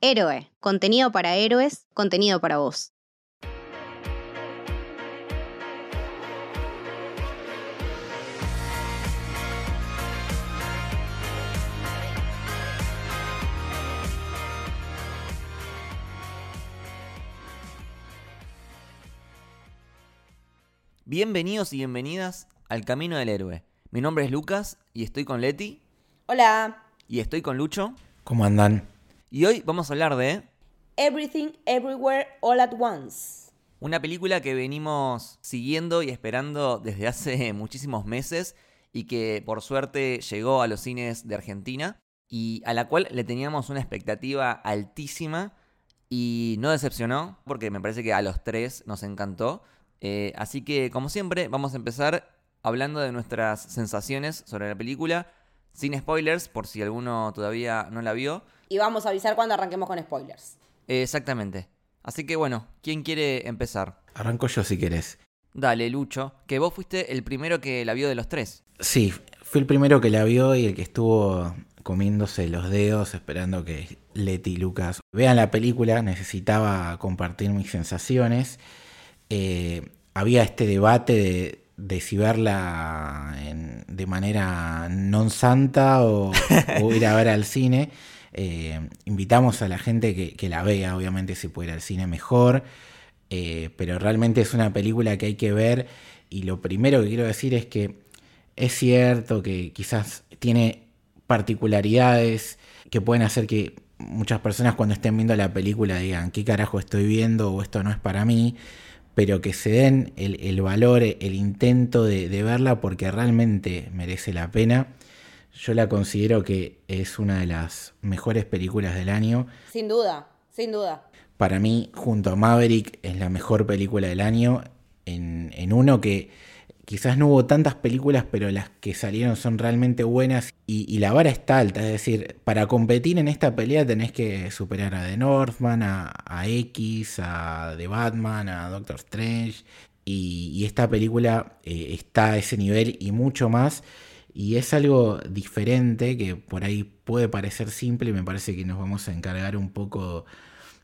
Héroe, contenido para héroes, contenido para vos. Bienvenidos y bienvenidas al Camino del Héroe. Mi nombre es Lucas y estoy con Leti. Hola. Y estoy con Lucho. ¿Cómo andan? Y hoy vamos a hablar de... Everything, Everywhere, All at Once. Una película que venimos siguiendo y esperando desde hace muchísimos meses y que por suerte llegó a los cines de Argentina y a la cual le teníamos una expectativa altísima y no decepcionó porque me parece que a los tres nos encantó. Eh, así que, como siempre, vamos a empezar hablando de nuestras sensaciones sobre la película, sin spoilers, por si alguno todavía no la vio. Y vamos a avisar cuando arranquemos con spoilers. exactamente. Así que bueno, ¿quién quiere empezar? Arranco yo si querés. Dale, Lucho, que vos fuiste el primero que la vio de los tres. Sí, fui el primero que la vio y el que estuvo comiéndose los dedos esperando que Leti y Lucas vean la película. Necesitaba compartir mis sensaciones. Eh, había este debate de, si verla de manera non santa o, ir a ver al cine. Eh, invitamos a la gente que, la vea, obviamente si puede ir al cine mejor, eh, pero realmente es una película que hay que ver y lo primero que quiero decir es que es cierto que quizás tiene particularidades que pueden hacer que muchas personas cuando estén viendo la película digan, ¿qué carajo estoy viendo? o esto no es para mí pero que se den el, valor, el intento de, verla porque realmente merece la pena. Yo la considero que es una de las mejores películas del año. Sin duda, sin duda. Para mí, junto a Maverick, es la mejor película del año en uno que quizás no hubo tantas películas, pero las que salieron son realmente buenas y, la vara está alta. Es decir, para competir en esta pelea tenés que superar a The Northman, a, X, a The Batman, a Doctor Strange. Y, esta película eh, está a ese nivel y mucho más. Y es algo diferente que por ahí puede parecer simple. Me parece que nos vamos a encargar un poco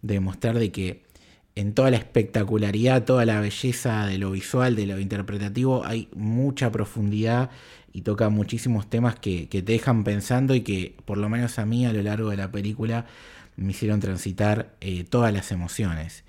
de mostrar de que en toda la espectacularidad, toda la belleza de lo visual, de lo interpretativo, hay mucha profundidad y toca muchísimos temas que, te dejan pensando y que por lo menos a mí a lo largo de la película me hicieron transitar eh, todas las emociones.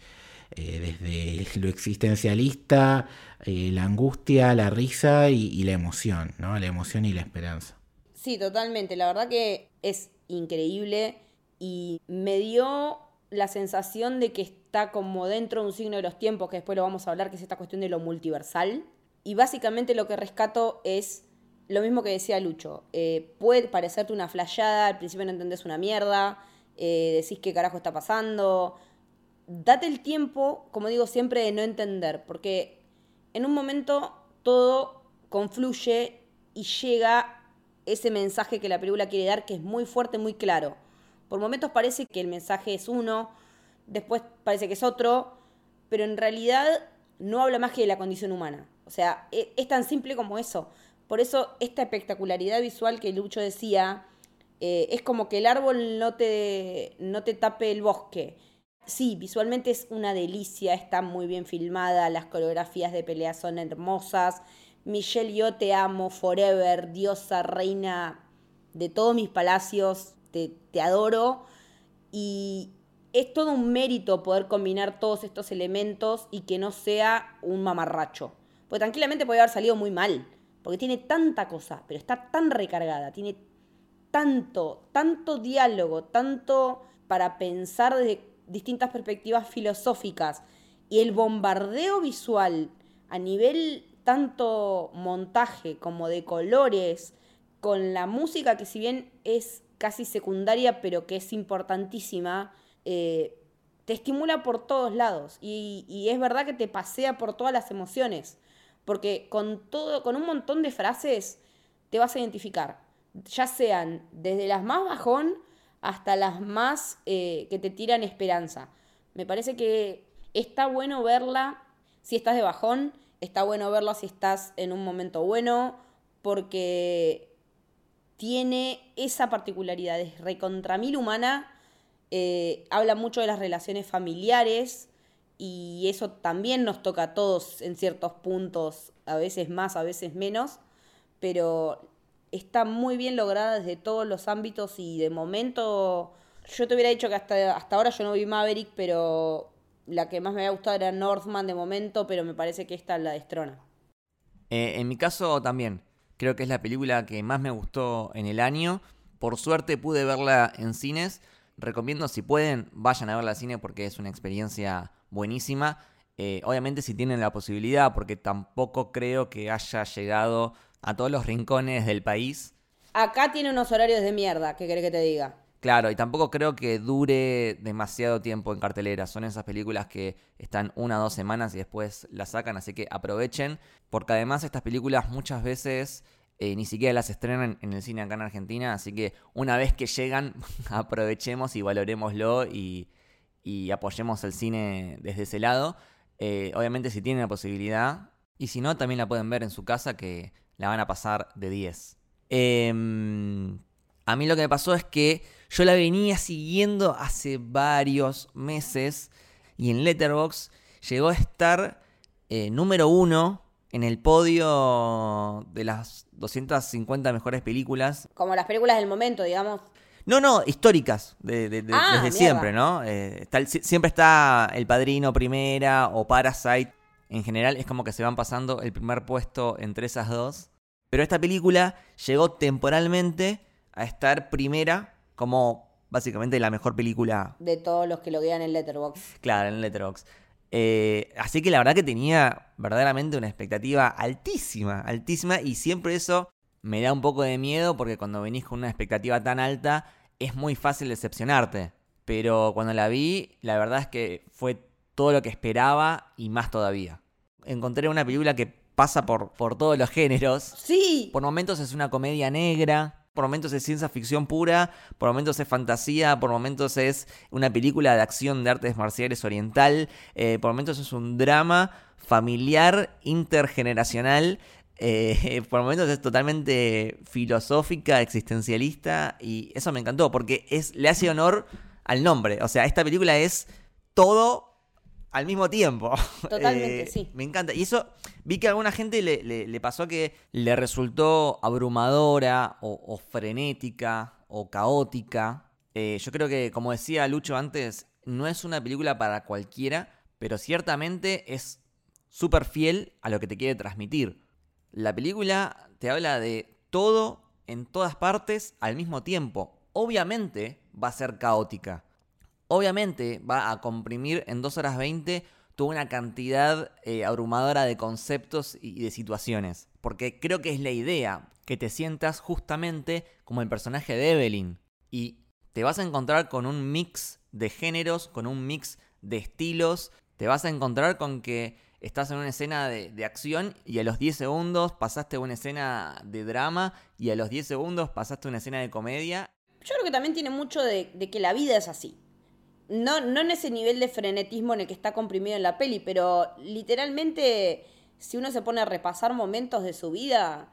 Eh, desde lo existencialista, eh, la angustia, la risa y, la emoción, ¿no? La emoción y la esperanza. Sí, totalmente. La verdad que es increíble y me dio la sensación de que está como dentro de un signo de los tiempos, que después lo vamos a hablar, que es esta cuestión de lo multiversal. Y básicamente lo que rescato es lo mismo que decía Lucho. Eh, puede parecerte una flayada, al principio no entendés una mierda, eh, decís qué carajo está pasando. Date el tiempo, como digo siempre, de no entender, porque en un momento todo confluye y llega ese mensaje que la película quiere dar, que es muy fuerte, muy claro. Por momentos parece que el mensaje es uno, después parece que es otro, pero en realidad no habla más que de la condición humana. O sea, e, es, tan simple como eso. Por eso esta espectacularidad visual que Lucho decía, eh, es como que el árbol no te, no te tape el bosque. Sí, visualmente es una delicia, está muy bien filmada, las coreografías de pelea son hermosas. Michelle, yo te amo, forever, diosa, reina de todos mis palacios, te, adoro. Y es todo un mérito poder combinar todos estos elementos y que no sea un mamarracho. Porque tranquilamente puede haber salido muy mal, porque tiene tanta cosa, pero está tan recargada, tiene tanto, tanto diálogo, tanto para pensar desde distintas perspectivas filosóficas y el bombardeo visual a nivel tanto montaje como de colores, con la música que si bien es casi secundaria, pero que es importantísima, eh, te estimula por todos lados. Y, es verdad que te pasea por todas las emociones. Porque con todo, con un montón de frases te vas a identificar. Ya sean desde las más bajón hasta las más eh, que te tiran esperanza. Me parece que está bueno verla si estás de bajón, está bueno verla si estás en un momento bueno, porque tiene esa particularidad, es recontra mil humana, Eh, habla mucho de las relaciones familiares y eso también nos toca a todos en ciertos puntos, a veces más, a veces menos, pero está muy bien lograda desde todos los ámbitos y de momento yo te hubiera dicho que hasta, hasta ahora yo no vi Maverick, pero la que más me había gustado era Northman de momento, pero me parece que esta la destrona. Eh, en mi caso también, creo que es la película que más me gustó en el año. Por suerte pude verla en cines. Recomiendo si pueden, vayan a verla al cine porque es una experiencia buenísima. Eh, obviamente si tienen la posibilidad, porque tampoco creo que haya llegado a todos los rincones del país. Acá tiene unos horarios de mierda, ¿qué querés que te diga? Claro, y tampoco creo que dure demasiado tiempo en cartelera. Son esas películas que están una o dos semanas y después las sacan, así que aprovechen, porque además estas películas muchas veces eh, ni siquiera las estrenan en el cine acá en Argentina, así que una vez que llegan, aprovechemos y valorémoslo y, y apoyemos el cine desde ese lado. Eh, obviamente si tienen la posibilidad, y si no, también la pueden ver en su casa que la van a pasar de 10. Em, a mí lo que me pasó es que yo la venía siguiendo hace varios meses y en Letterboxd llegó a estar eh, número uno en el podio de las 250 mejores películas. Como las películas del momento, digamos. No, no, históricas, de, Ah, desde mierda. siempre, ¿no? Eh, está siempre está El Padrino Primera o Parasite. En general es como que se van pasando el primer puesto entre esas dos. Pero esta película llegó temporalmente a estar primera como básicamente la mejor película, De todos los que lo vean en Letterboxd. claro, en Letterboxd. Eh, así que la verdad que tenía verdaderamente una expectativa altísima, altísima. Y siempre eso me da un poco de miedo porque cuando venís con una expectativa tan alta es muy fácil decepcionarte. Pero cuando la vi, la verdad es que fue todo lo que esperaba y más todavía. Encontré una película que pasa por, por todos los géneros. Sí, Por momentos es una comedia negra, por momentos es ciencia ficción pura, por momentos es fantasía, por momentos es una película de acción de artes marciales oriental, eh, por momentos es un drama familiar intergeneracional, eh, por momentos es totalmente filosófica, existencialista y eso me encantó porque es, le hace honor al nombre. O sea, esta película es todo al mismo tiempo. Totalmente, Eh, sí. Me encanta. Y eso vi que a alguna gente le, le- le pasó que le resultó abrumadora o, o frenética o caótica. Eh, yo creo que, como decía Lucho antes, no es una película para cualquiera, pero ciertamente es súper fiel a lo que te quiere transmitir. La película te habla de todo en todas partes al mismo tiempo. Obviamente va a ser caótica. Obviamente va a comprimir en 2 horas 20 toda una cantidad eh, abrumadora de conceptos y de situaciones. Porque creo que es la idea, que te sientas justamente como el personaje de Evelyn. Y te vas a encontrar con un mix de géneros, con un mix de estilos. Te vas a encontrar con que estás en una escena de, acción y a los 10 segundos pasaste una escena de drama y a los 10 segundos pasaste una escena de comedia. yo creo que también tiene mucho de que la vida es así. No, no en ese nivel de frenetismo en el que está comprimido en la peli, pero literalmente, si uno se pone a repasar momentos de su vida,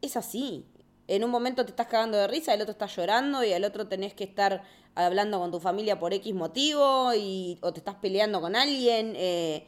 es así. En un momento te estás cagando de risa, el otro está llorando y al otro tenés que estar hablando con tu familia por X motivo y, o te estás peleando con alguien. eh,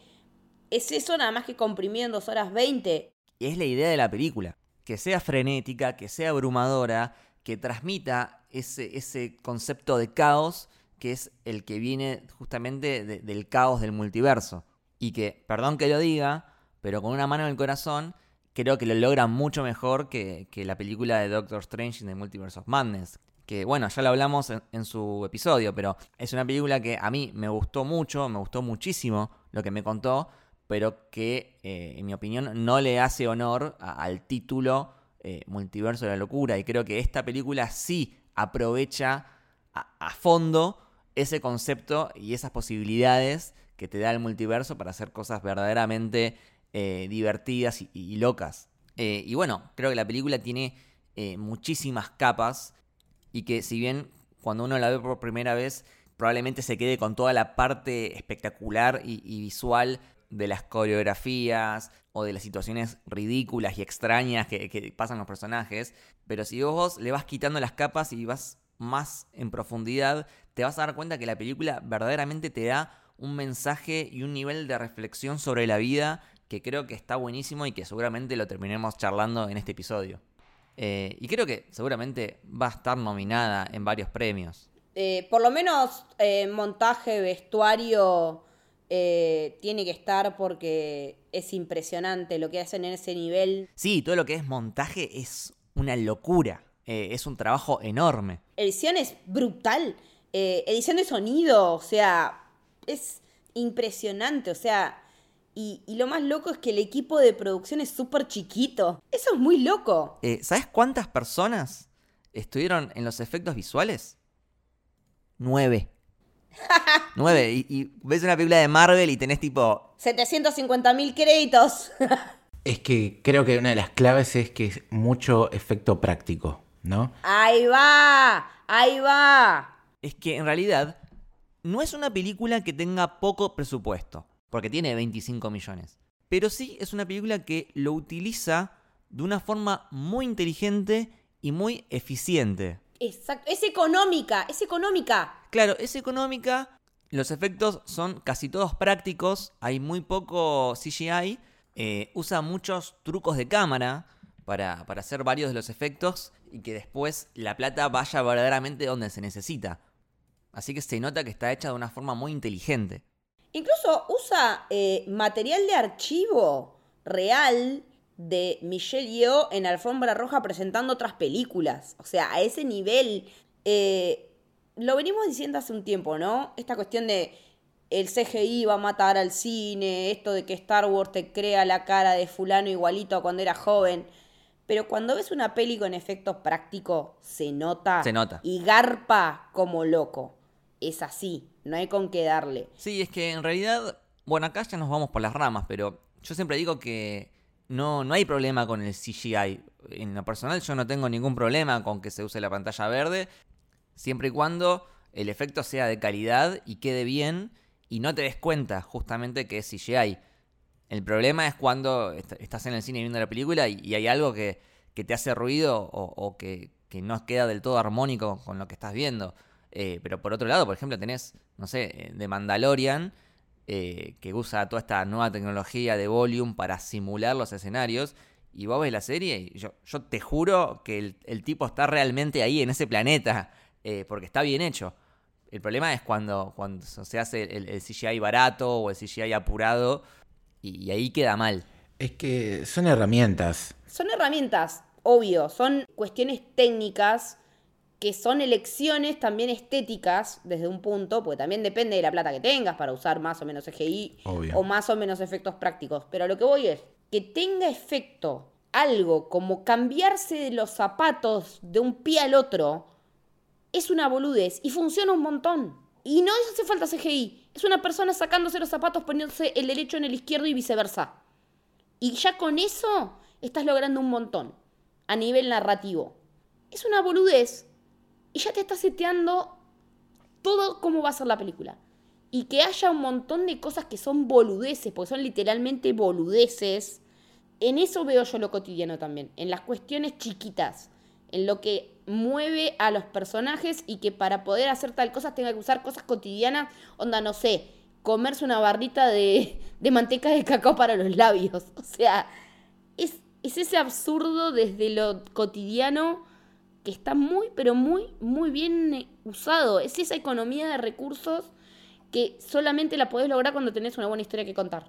es eso nada más que comprimido en 2 horas 20. Y es la idea de la película. Que sea frenética, que sea abrumadora, que transmita ese, ese concepto de caos que es el que viene justamente de- del caos del multiverso. Y que, perdón que lo diga, pero con una mano en el corazón, creo que lo logra mucho mejor que, que la película de Doctor Strange in the Multiverse of Madness. Que bueno, ya lo hablamos en, en su episodio, pero es una película que a mí me gustó mucho, me gustó muchísimo lo que me contó, pero que eh, en mi opinión no le hace honor al título eh, Multiverso de la Locura. Y creo que esta película sí aprovecha a fondo ese concepto y esas posibilidades que te da el multiverso para hacer cosas verdaderamente eh, divertidas y, locas. Eh, y bueno, creo que la película tiene eh, muchísimas capas y que si bien cuando uno la ve por primera vez probablemente se quede con toda la parte espectacular y, y visual de las coreografías o de las situaciones ridículas y extrañas que, que pasan los personajes, pero si vos le vas quitando las capas y vas más en profundidad, te vas a dar cuenta que la película verdaderamente te da un mensaje y un nivel de reflexión sobre la vida que creo que está buenísimo y que seguramente lo terminemos charlando en este episodio. Eh, y creo que seguramente va a estar nominada en varios premios. Eh, por lo menos eh, montaje, vestuario tiene que estar porque es impresionante lo que hacen en ese nivel. Sí, todo lo que es montaje es una locura. Eh, es un trabajo enorme. Edición es brutal. Eh, edición de sonido, o sea, es impresionante, o sea, y, y lo más loco es que el equipo de producción es súper chiquito. Eso es muy loco. Eh, ¿Sabes cuántas personas estuvieron en los efectos visuales? Nueve. Nueve. Y, y ves una película de Marvel y tenés tipo 750 mil créditos. Es que creo que una de las claves es que es mucho efecto práctico, ¿no? ahí va, ahí va. es que en realidad no es una película que tenga poco presupuesto, porque tiene 25 millones. Pero sí es una película que lo utiliza de una forma muy inteligente y muy eficiente. Exacto, es económica, es económica. Claro, es económica, los efectos son casi todos prácticos, hay muy poco CGI, eh, usa muchos trucos de cámara para, para hacer varios de los efectos y que después la plata vaya verdaderamente donde se necesita. Así que se nota que está hecha de una forma muy inteligente. Incluso usa eh, material de archivo real de Michelle Yeoh en Alfombra Roja presentando otras películas. O sea, a ese nivel. eh, lo venimos diciendo hace un tiempo, ¿no? Esta cuestión de el CGI va a matar al cine, esto de que Star Wars te crea la cara de fulano igualito a cuando era joven. Pero cuando ves una peli con efectos prácticos, se nota. Se nota. Y garpa como loco. Es así, no hay con qué darle. Sí, es que en realidad, bueno, acá ya nos vamos por las ramas, pero yo siempre digo que no, no hay problema con el CGI. En lo personal yo no tengo ningún problema con que se use la pantalla verde, siempre y cuando el efecto sea de calidad y quede bien y no te des cuenta justamente que es CGI. El problema es cuando est- estás en el cine viendo la película y, hay algo que, que te hace ruido o, que, que no queda del todo armónico con lo que estás viendo. Eh, pero por otro lado, por ejemplo, tenés, no sé, eh, de Mandalorian, eh, que usa toda esta nueva tecnología de volume para simular los escenarios. Y vos ves la serie y yo, yo te juro que el, el tipo está realmente ahí, en ese planeta, eh, porque está bien hecho. El problema es cuando, cuando se hace el, el CGI barato o el CGI apurado y, y ahí queda mal. Es que son herramientas. Son herramientas, obvio, son cuestiones técnicas que son elecciones también estéticas desde un punto, porque también depende de la plata que tengas para usar más o menos CGI Obvio. o más o menos efectos prácticos. Pero lo que voy es que tenga efecto algo como cambiarse de los zapatos de un pie al otro, es una boludez y funciona un montón. Y no hace falta CGI, es una persona sacándose los zapatos, poniéndose el derecho en el izquierdo y viceversa. Y ya con eso estás logrando un montón a nivel narrativo. Es una boludez y ya te estás seteando todo cómo va a ser la película. Y que haya un montón de cosas que son boludeces, porque son literalmente boludeces. En eso veo yo lo cotidiano también, en las cuestiones chiquitas, en lo que mueve a los personajes y que para poder hacer tal cosa tenga que usar cosas cotidianas, onda, no sé, comerse una barrita de, de manteca de cacao para los labios. O sea, es, es ese absurdo desde lo cotidiano que está muy, pero muy, muy bien eh, usado. Es esa economía de recursos que solamente la podés lograr cuando tenés una buena historia que contar.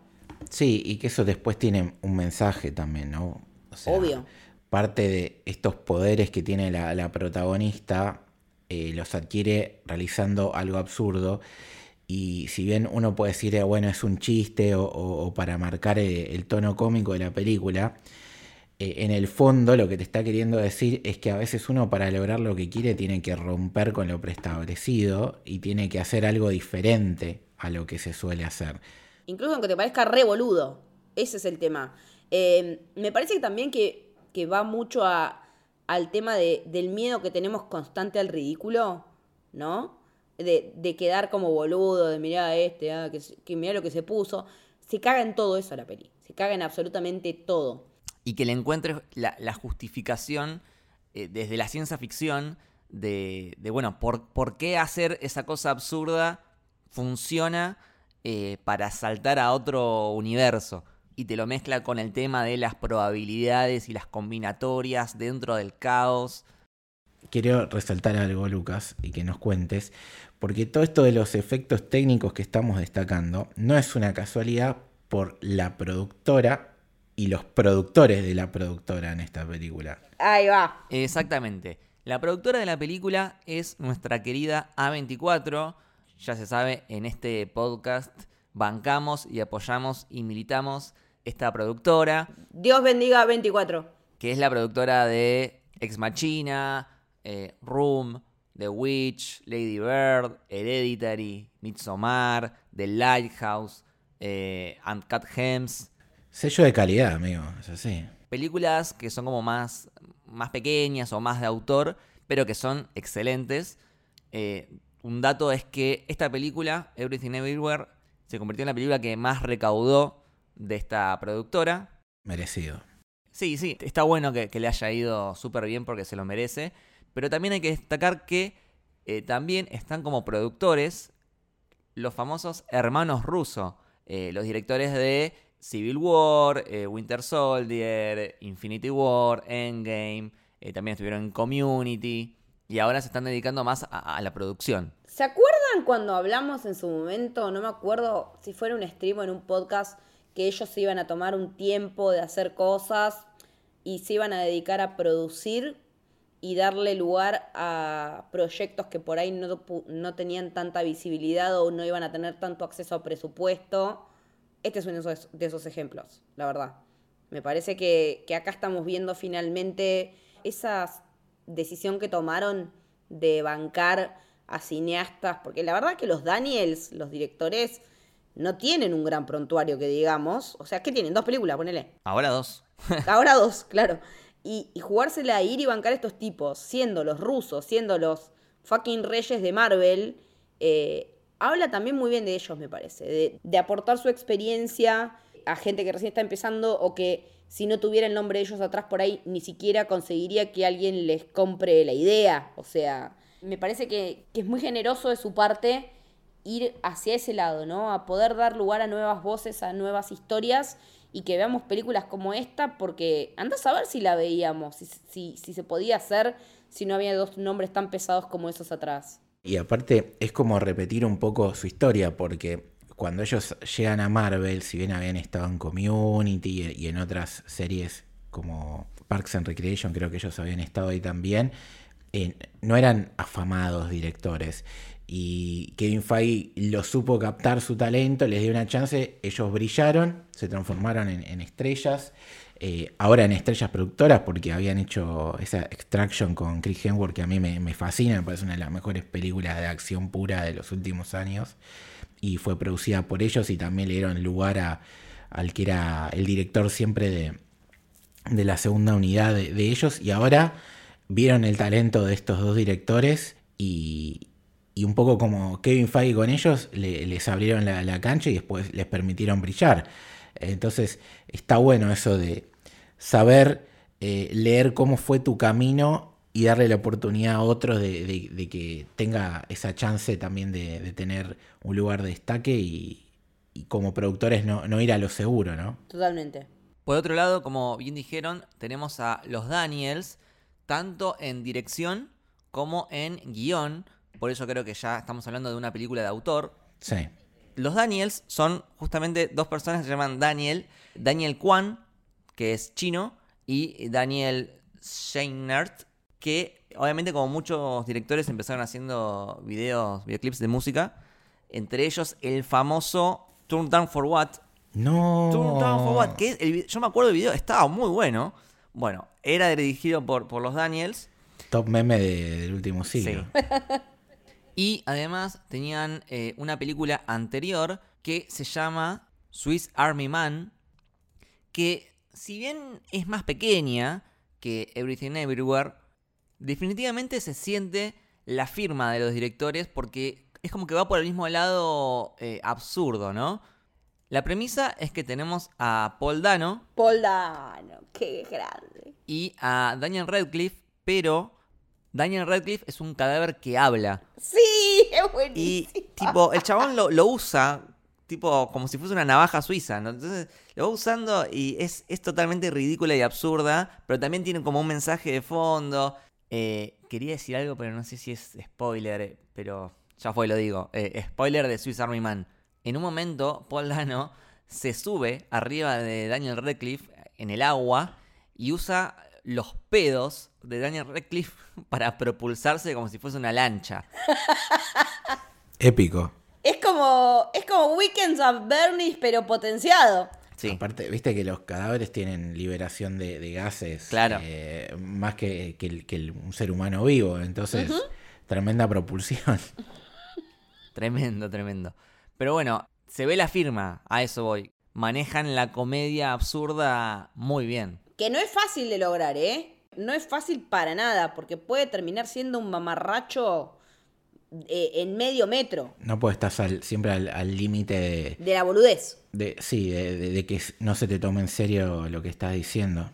Sí, y que eso después tiene un mensaje también, ¿no? O sea, Obvio. Parte de estos poderes que tiene la, protagonista eh, los adquiere realizando algo absurdo. Y si bien uno puede decir, eh, bueno, es un chiste o, para marcar eh, el tono cómico de la película, eh, en el fondo lo que te está queriendo decir es que a veces uno para lograr lo que quiere tiene que romper con lo preestablecido y tiene que hacer algo diferente a lo que se suele hacer. Incluso aunque te parezca re boludo. Ese es el tema. Me parece también que, que va mucho a- al tema de- del miedo que tenemos constante al ridículo, ¿no? De, de quedar como boludo, de mirar a este, ah, que, que mira lo que se puso. Se caga en todo eso la peli. Se caga en absolutamente todo. y que le encuentres la, la justificación eh, desde la ciencia ficción de, de, bueno, por, por, qué hacer esa cosa absurda funciona eh, para saltar a otro universo. Y te lo mezcla con el tema de las probabilidades y las combinatorias dentro del caos. Quiero resaltar algo, Lucas, y que nos cuentes, porque todo esto de los efectos técnicos que estamos destacando no es una casualidad por la productora y los productores de la productora en esta película. Ahí va. Exactamente. La productora de la película es nuestra querida A24. Ya se sabe, en este podcast bancamos y apoyamos y militamos esta productora. Dios bendiga A24. Que es la productora de Ex Machina, eh, Room, The Witch, Lady Bird, Hereditary, Midsommar, The Lighthouse, eh, Uncut Gems. Sello de calidad, amigo, es así. Películas que son como más, más pequeñas o más de autor, pero que son excelentes. Eh, un dato es que esta película, Everything Everywhere, se convirtió en la película que más recaudó de esta productora. Merecido. Sí, sí, está bueno que, le haya ido súper bien porque se lo merece. Pero también hay que destacar que eh, también están como productores los famosos hermanos rusos, eh, los directores de Civil War, eh, Winter Soldier, Infinity War, Endgame, también estuvieron en Community y ahora se están dedicando más a, la producción. ¿Se acuerdan cuando hablamos en su momento, no me acuerdo si fuera un stream o en un podcast, que ellos se iban a tomar un tiempo de hacer cosas y se iban a dedicar a producir y darle lugar a proyectos que por ahí no, no, tenían tanta visibilidad o no iban a tener tanto acceso a presupuesto. Este es uno de esos, ejemplos, la verdad. Me parece que, que acá estamos viendo finalmente esa decisión que tomaron de bancar a cineastas, porque la verdad que los Daniels, los directores, no tienen un gran prontuario que digamos. O sea, ¿qué tienen? Dos películas, ponele. Ahora dos. Ahora dos, claro y, jugársela a ir y bancar a estos tipos, siendo los rusos, siendo los fucking reyes de Marvel, eh, habla también muy bien de ellos, me parece, de, aportar su experiencia a gente que recién está empezando o que si no tuviera el nombre de ellos atrás por ahí, ni siquiera conseguiría que alguien les compre la idea. O sea, me parece que, que, es muy generoso de su parte ir hacia ese lado, ¿no? A poder dar lugar a nuevas voces, a nuevas historias y que veamos películas como esta, porque anda a saber si la veíamos, si, si, si se podía hacer, si no había dos nombres tan pesados como esos atrás. Y aparte es como repetir un poco su historia, porque cuando ellos llegan a Marvel, si bien habían estado en Community y en otras series como Parks and Recreation, creo que ellos habían estado ahí también, eh, no eran afamados directores y Kevin Feige lo supo captar su talento, les dio una chance, ellos brillaron, se transformaron en, estrellas, eh, ahora en estrellas productoras porque habían hecho esa Extraction con Chris Hemsworth que a mí me, fascina, me parece una de las mejores películas de acción pura de los últimos años y fue producida por ellos y también le dieron lugar al que era el director siempre de, de la segunda unidad de, de ellos y ahora vieron el talento de estos dos directores y, y un poco como Kevin Feige con ellos, les abrieron la, cancha y después les permitieron brillar. Entonces está bueno eso de saber eh, leer cómo fue tu camino y darle la oportunidad a otros de, que tenga esa chance también de, tener un lugar de destaque y, como productores no, no ir a lo seguro, ¿no? Totalmente. Por otro lado, como bien dijeron, tenemos a los Daniels, tanto en dirección como en guion por eso creo que ya estamos hablando de una película de autor. Sí. Los Daniels son justamente dos personas que se llaman Daniel. Daniel Kwan, que es chino, y Daniel Scheinert, que obviamente como muchos directores empezaron haciendo videos, videoclips de música. Entre ellos el famoso Turn Down for What. No. Turn Down for What. Que yo me acuerdo del video, estaba muy bueno. Bueno, era dirigido por, por los Daniels. Top meme del último siglo. Sí. Y además tenían eh, una película anterior que se llama Swiss Army Man, que si bien es más pequeña que Everything Everywhere, definitivamente se siente la firma de los directores porque es como que va por el mismo lado eh, absurdo, ¿no? La premisa es que tenemos a Paul Dano. Paul Dano, qué grande. Y a Daniel Radcliffe, pero Daniel Radcliffe es un cadáver que habla. Sí, es Y buenísimo. tipo, el chabón lo, lo usa, tipo, como si fuese una navaja suiza, ¿no? Entonces, lo va usando y es, es totalmente ridícula y absurda, pero también tiene como un mensaje de fondo. Eh, quería decir algo, pero no sé si es spoiler, pero ya fue, lo digo. Eh, spoiler de Swiss Army Man. En un momento, Paul Dano se sube arriba de Daniel Radcliffe en el agua y usa los pedos de Daniel Radcliffe para propulsarse como si fuese una lancha. Épico. Es como, es como Weekends of Bernie's, pero potenciado. Sí. Aparte, viste que los cadáveres tienen liberación de, de gases Claro. eh, más que, que un ser humano vivo. Entonces, tremenda propulsión. Tremendo, tremendo. Pero bueno, se ve la firma, a eso voy. Manejan la comedia absurda muy bien. Que no es fácil de lograr, ¿eh? No es fácil para nada, porque puede terminar siendo un mamarracho eh, en medio metro No puedes estar al- siempre al al límite de, de la boludez. de- sí, de, de- de que no se te tome en serio lo que estás diciendo.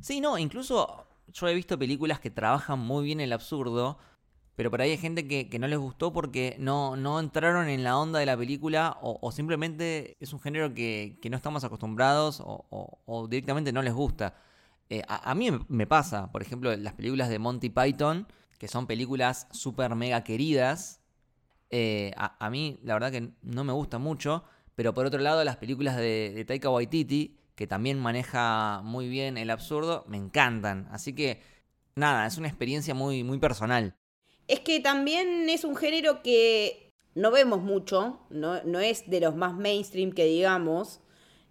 Sí, no, incluso yo he visto películas que trabajan muy bien el absurdo, pero por ahí hay gente que, no les gustó porque no, entraron en la onda de la película o, simplemente es un género que, no estamos acostumbrados o, directamente no les gusta. Eh, a, mí me- pasa, por ejemplo, las películas de Monty Python, que son películas súper mega queridas, eh, a, a mí la verdad que no me gusta mucho, pero por otro lado las películas de, de Taika Waititi, que también maneja muy bien el absurdo, me encantan. Así que nada, es una experiencia muy, muy personal. Es que también es un género que no vemos mucho, no, no es de los más mainstream que digamos,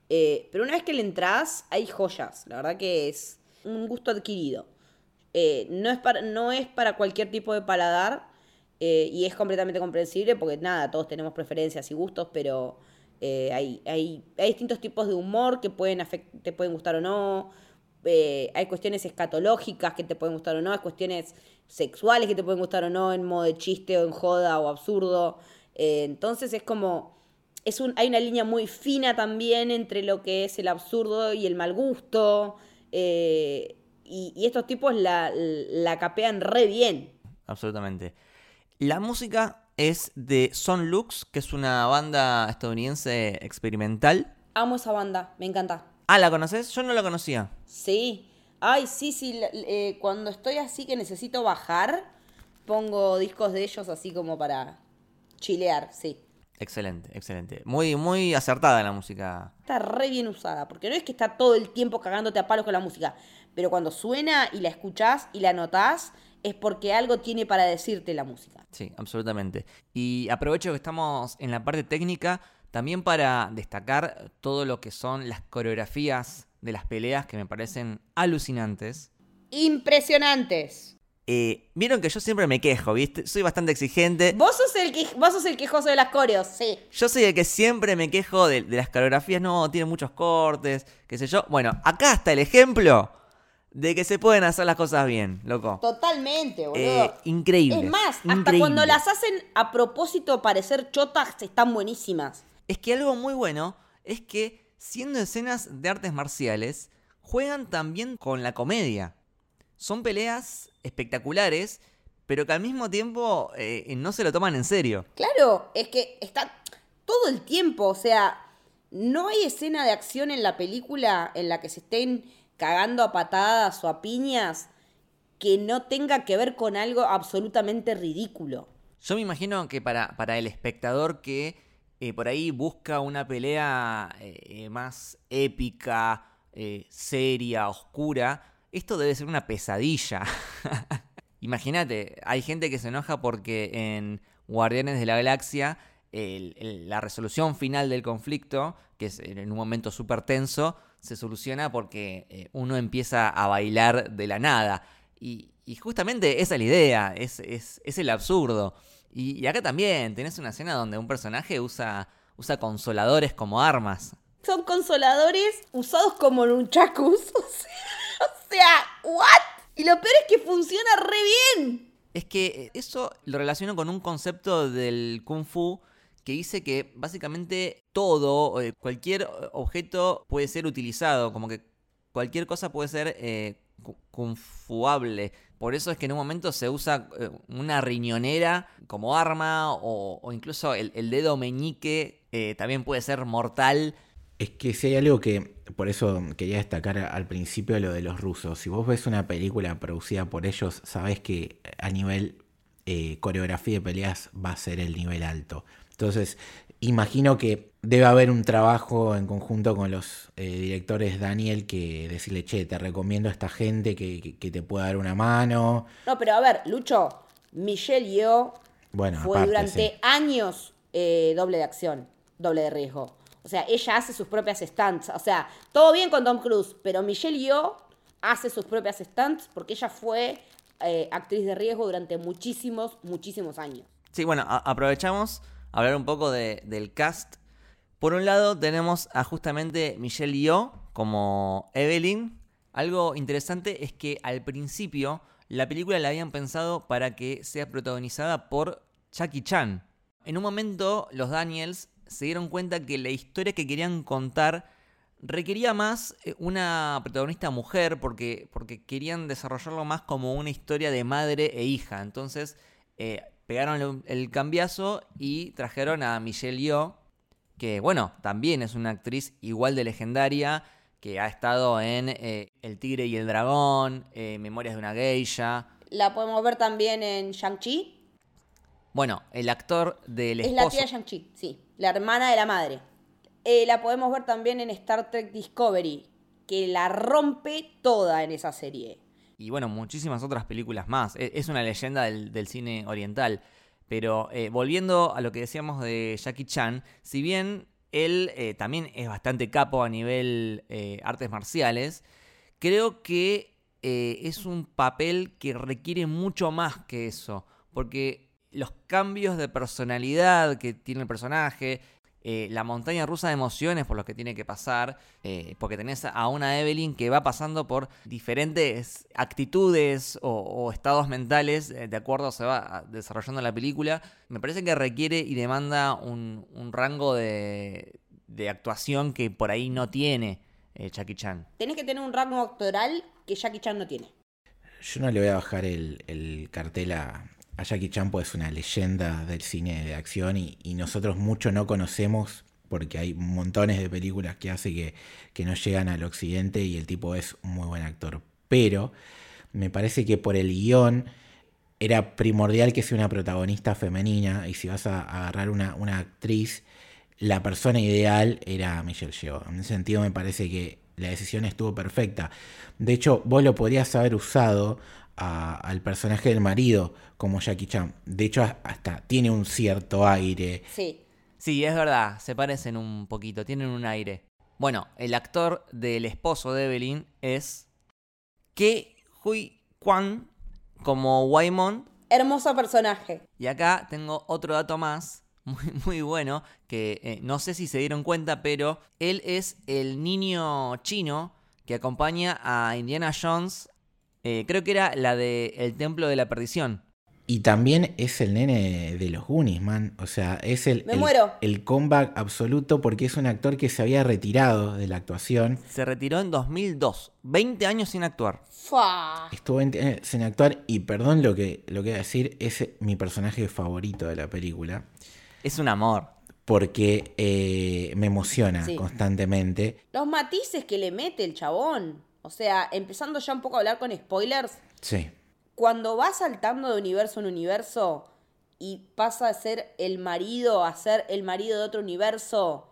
eh, pero una vez que le entras hay joyas, la verdad que es un gusto adquirido. Eh, no, es para, no es para cualquier tipo de paladar eh, y es completamente comprensible porque nada, todos tenemos preferencias y gustos, pero hay, hay, hay distintos tipos de humor que pueden te pueden gustar o no. Hay cuestiones escatológicas que te pueden gustar o no, hay cuestiones sexuales que te pueden gustar o no, en modo de chiste o en joda o absurdo. Eh, entonces es como. Es un, hay una línea muy fina también entre lo que es el absurdo y el mal gusto. eh, y, y estos tipos la, la capean re bien. Absolutamente. La música es de Son Lux, que es una banda estadounidense experimental. Amo esa banda, me encanta. Ah, ¿la conoces? Yo no la conocía. Sí. Ay, sí, sí. eh, cuando estoy así que necesito bajar, pongo discos de ellos así como para chilear, sí. Excelente, excelente. Muy, muy acertada la música. Está re bien usada, porque no es que está todo el tiempo cagándote a palos con la música, pero cuando suena y la escuchás y la notás, es porque algo tiene para decirte la música. Sí, absolutamente. Y aprovecho que estamos en la parte técnica también para destacar todo lo que son las coreografías de las peleas que me parecen alucinantes. Impresionantes. Eh, Vieron que yo siempre me quejo, ¿viste? Soy bastante exigente. Vos sos el que vos sos el quejoso de las coreos, sí. Yo soy el que siempre me quejo de, de las coreografías, no, tiene muchos cortes, qué sé yo. Bueno, acá está el ejemplo de que se pueden hacer las cosas bien, loco. Totalmente, boludo. Eh, increíble. es más, hasta cuando las hacen a propósito parecer chotas, están buenísimas. Es que algo muy bueno es que, siendo escenas de artes marciales, juegan también con la comedia. Son peleas espectaculares, pero que al mismo tiempo eh, no se lo toman en serio. Claro, es que está todo el tiempo, o sea, no hay escena de acción en la película en la que se estén cagando a patadas o a piñas que no tenga que ver con algo absolutamente ridículo. Yo me imagino que para, para el espectador que eh, por ahí busca una pelea eh, más épica, eh, seria, oscura, esto debe ser una pesadilla. Imagínate, hay gente que se enoja porque en Guardianes de la Galaxia la resolución final del conflicto, que es en un momento súper tenso, se soluciona porque eh, uno empieza a bailar de la nada. Y, justamente esa es la idea, es el absurdo. Y, y acá también tenés una escena donde un personaje usa, usa consoladores como armas. Son consoladores usados como nunchakus. O sea, o sea, ¿what? Y lo peor es que funciona re bien. Es que eso lo relaciono con un concepto del kung fu que dice que básicamente todo, eh, cualquier objeto puede ser utilizado, como que cualquier cosa puede ser eh, ku- kung fuable. Por eso es que en un momento se usa eh, una riñonera como arma o, incluso el, el, dedo meñique eh, también puede ser mortal. Es que si hay algo que, por eso quería destacar al principio lo de los rusos, si vos ves una película producida por ellos, sabés que a nivel eh, coreografía de peleas va a ser el nivel alto. Entonces, imagino que debe haber un trabajo en conjunto con los eh, directores Daniel que decirle, che, te recomiendo a esta gente que, que, que, te pueda dar una mano. No, pero a ver, Lucho, Michelle Yeoh bueno, fue aparte, durante sí. años eh, doble de acción, doble de riesgo. O sea, ella hace sus propias stunts. O sea, todo bien con Tom Cruise, pero Michelle Yeoh hace sus propias stunts porque ella fue eh, actriz de riesgo durante muchísimos, muchísimos años. Sí, bueno, aprovechamos hablar un poco de- del cast. Por un lado tenemos a justamente Michelle Yeoh como Evelyn. Algo interesante es que al principio la película la habían pensado para que sea protagonizada por Jackie Chan. En un momento los Daniels se dieron cuenta que la historia que querían contar requería más eh, una protagonista mujer porque, porque querían desarrollarlo más como una historia de madre e hija. Entonces eh, pegaron el, cambiazo y trajeron a Michelle Yeoh, que bueno, también es una actriz igual de legendaria, que ha estado en eh, El Tigre y el Dragón, eh, Memorias de una Geisha. La podemos ver también en Shang-Chi. Bueno, el actor del Es esposo... la tía de Shang-Chi, sí. La hermana de la madre. Eh, la podemos ver también en Star Trek Discovery, que la rompe toda en esa serie. Y bueno, muchísimas otras películas más. E- Es una leyenda del, cine oriental. Pero eh, volviendo a lo que decíamos de Jackie Chan, si bien él eh, también es bastante capo a nivel eh, artes marciales, creo que es un papel que requiere mucho más que eso. Porque los cambios de personalidad que tiene el personaje, eh, la montaña rusa de emociones por los que tiene que pasar, eh, porque tenés a una Evelyn que va pasando por diferentes actitudes o, o estados mentales, eh, de acuerdo se va desarrollando la película, me parece que requiere y demanda un, un rango de, de actuación que por ahí no tiene eh, Jackie Chan. Tenés que tener un rango actoral que Jackie Chan no tiene. Yo no le voy a bajar el, el cartel a, a Jackie Chan, es una leyenda del cine de acción y, nosotros mucho no conocemos porque hay montones de películas que hace que, que no llegan al occidente y el tipo es un muy buen actor. Pero me parece que por el guion era primordial que sea una protagonista femenina y si vas a agarrar una, una actriz, la persona ideal era Michelle Yeoh. En ese sentido me parece que la decisión estuvo perfecta. De hecho, vos lo podrías haber usado a- al personaje del marido como Jackie Chan. De hecho, hasta tiene un cierto aire. Sí. Sí, es verdad, se parecen un poquito, tienen un aire. Bueno, el actor del esposo de Evelyn es Ke Hui Kwan como Waymon. Hermoso personaje. Y acá tengo otro dato más, muy, muy bueno, que eh, no sé si se dieron cuenta, pero él es el niño chino que acompaña a Indiana Jones. Eh, creo que era la de El Templo de la Perdición. Y también es el nene de los Goonies, man. O sea, es el, Me el, muero. el comeback absoluto porque es un actor que se había retirado de la actuación. Se retiró en 2002, 20 años sin actuar. Fua. Estuvo en- eh, sin actuar y perdón lo que, lo que voy a decir, es mi personaje favorito de la película. Es un amor. Porque eh, me emociona Sí. constantemente. Los matices que le mete el chabón. O sea, empezando ya un poco a hablar con spoilers. Sí. Cuando va saltando de universo en universo y pasa a ser el marido a ser el marido de otro universo,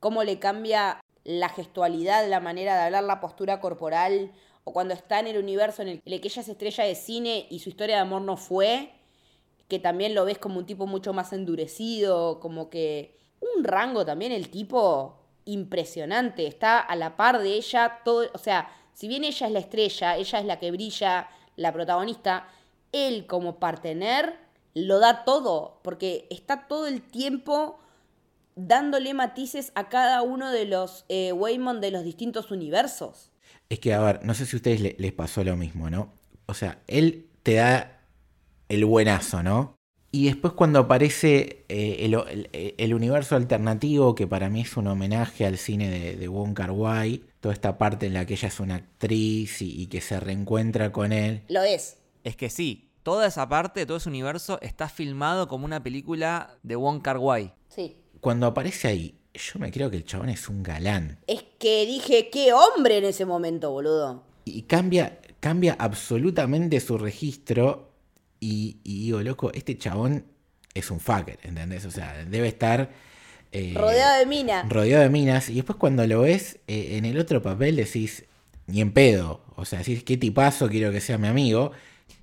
cómo le cambia la gestualidad, la manera de hablar, la postura corporal, o cuando está en el universo en el que ella es estrella de cine y su historia de amor no fue, que también lo ves como un tipo mucho más endurecido, como que un rango también el tipo impresionante, está a la par de ella, todo, o sea, si bien ella es la estrella, ella es la que brilla, la protagonista, él como partener lo da todo, porque está todo el tiempo dándole matices a cada uno de los eh, de los distintos universos. Es que, a ver, no sé si a ustedes le- les pasó lo mismo, ¿no? O sea, él te da el buenazo, ¿no? Y después cuando aparece eh, el universo alternativo, que para mí es un homenaje al cine de, de Wong Kar Wai, toda esta parte en la que ella es una actriz y, y que se reencuentra con él, Lo es. Es que sí, toda esa parte, todo ese universo está filmado como una película de Wong Kar Wai. Sí. Cuando aparece ahí, yo me creo que el chabón es un galán. Es que dije, qué hombre en ese momento, boludo. Y cambia, cambia absolutamente su registro. Y, y digo, loco, este chabón es un fucker, ¿entendés? O sea, debe estar. Eh, Rodeado de mina. rodeado de minas. Y después cuando lo ves eh, en el otro papel decís, ni en pedo. O sea, decís, qué tipazo, quiero que sea mi amigo.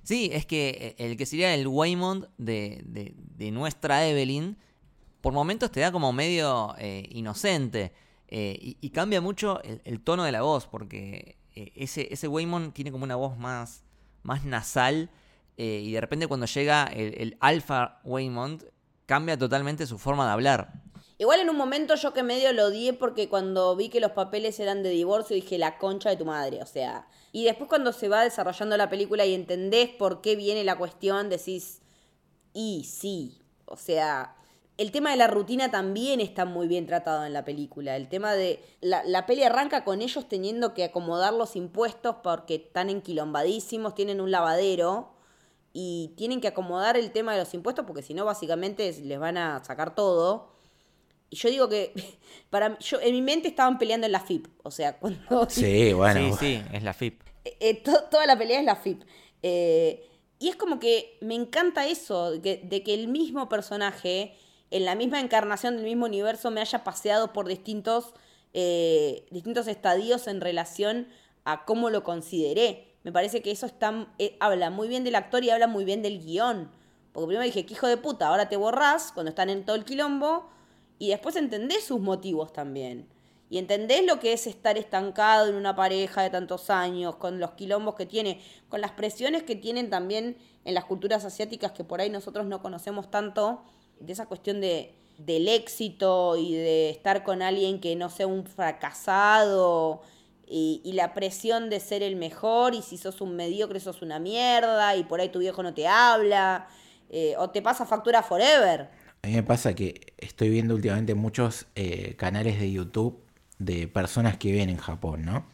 Sí, es que eh, el que sería el Waymond de, de- de nuestra Evelyn, por momentos te da como medio eh, inocente. eh, y, y cambia mucho el, el tono de la voz, porque eh, ese, ese Waymond tiene como una voz más, más nasal. eh, y de repente cuando llega el, el Alpha Waymond, cambia totalmente su forma de hablar. Igual en un momento yo que medio lo odié porque cuando vi que los papeles eran de divorcio dije la concha de tu madre, o sea. Y después cuando se va desarrollando la película y entendés por qué viene la cuestión, decís, y sí, o sea, el tema de la rutina también está muy bien tratado en la película. El tema de. La, la peli arranca con ellos teniendo que acomodar los impuestos porque están enquilombadísimos, tienen un lavadero y tienen que acomodar el tema de los impuestos porque si no, básicamente les van a sacar todo. Y yo digo que. para yo En mi mente estaban peleando en la FIP. O sea, cuando. Sí, bueno. sí, sí, es la FIP. Eh, eh, to- toda la pelea es la FIP. Eh, y es como que me encanta eso, de que, de que el mismo personaje, en la misma encarnación del mismo universo, me haya paseado por distintos, eh, distintos estadios en relación a cómo lo consideré. Me parece que eso está, eh, habla muy bien del actor y habla muy bien del guion. Porque primero dije, que hijo de puta, ahora te borrás cuando están en todo el quilombo. Y después entendés sus motivos también. Y entendés lo que es estar estancado en una pareja de tantos años, con los quilombos que tiene, con las presiones que tienen también en las culturas asiáticas que por ahí nosotros no conocemos tanto, de esa cuestión de, del éxito y de estar con alguien que no sea un fracasado y, y la presión de ser el mejor y si sos un mediocre sos una mierda y por ahí tu viejo no te habla eh, o te pasa factura forever. A mí me pasa que estoy viendo últimamente muchos eh, canales de YouTube de personas que viven en Japón, ¿no?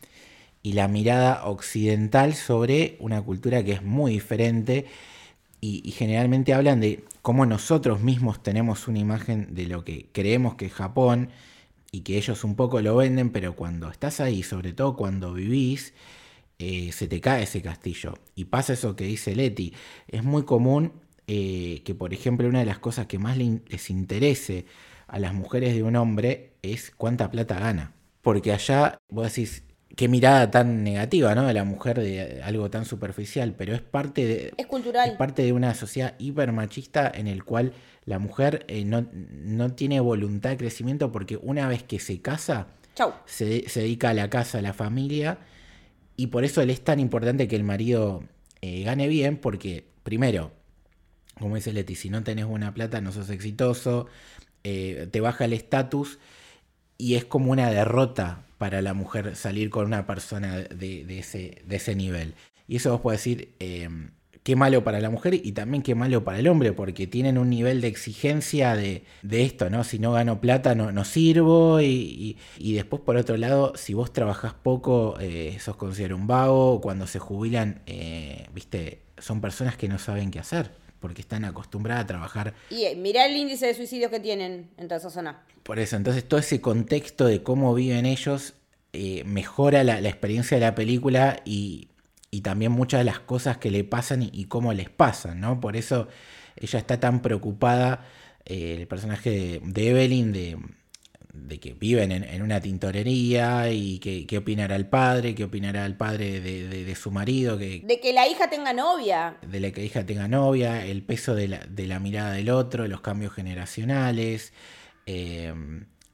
Y la mirada occidental sobre una cultura que es muy diferente y, generalmente hablan de cómo nosotros mismos tenemos una imagen de lo que creemos que es Japón y que ellos un poco lo venden, pero cuando estás ahí, sobre todo cuando vivís, eh, se te cae ese castillo. Y pasa eso que dice Leti. Es muy común eh, que, por ejemplo, una de las cosas que más les interese a las mujeres de un hombre es cuánta plata gana. Porque allá, vos decís, qué mirada tan negativa, ¿no? De la mujer de algo tan superficial, pero es parte de, Es cultural. es parte de una sociedad hipermachista en el cual la mujer eh, no, no tiene voluntad de crecimiento porque una vez que se casa, Chau. se, se dedica a la casa, a la familia, y por eso le es tan importante que el marido eh, gane bien, porque primero, como dice Leti, si no tenés buena plata no sos exitoso, eh, te baja el estatus y es como una derrota para la mujer salir con una persona de, de ese, de ese nivel. Y eso vos podés decir, eh, qué malo para la mujer y también qué malo para el hombre, porque tienen un nivel de exigencia de, de esto, ¿no? Si no gano plata no, sirvo y, y- y después por otro lado, si vos trabajás poco, eh, sos considerado un vago, cuando se jubilan, eh, viste, son personas que no saben qué hacer, porque están acostumbradas a trabajar Y eh, mirá el índice de suicidios que tienen en toda esa zona. por eso, entonces todo ese contexto de cómo viven ellos eh, mejora la, la experiencia de la película y, y también muchas de las cosas que le pasan y, y cómo les pasan, ¿no? Por eso ella está tan preocupada, eh, el personaje de, de Evelyn, de, de que viven en, en una tintorería y que, qué opinará el padre, qué opinará el padre de, de- de su marido, que, De que la hija tenga novia. de la que hija tenga novia, el peso de la, de la mirada del otro, los cambios generacionales, eh,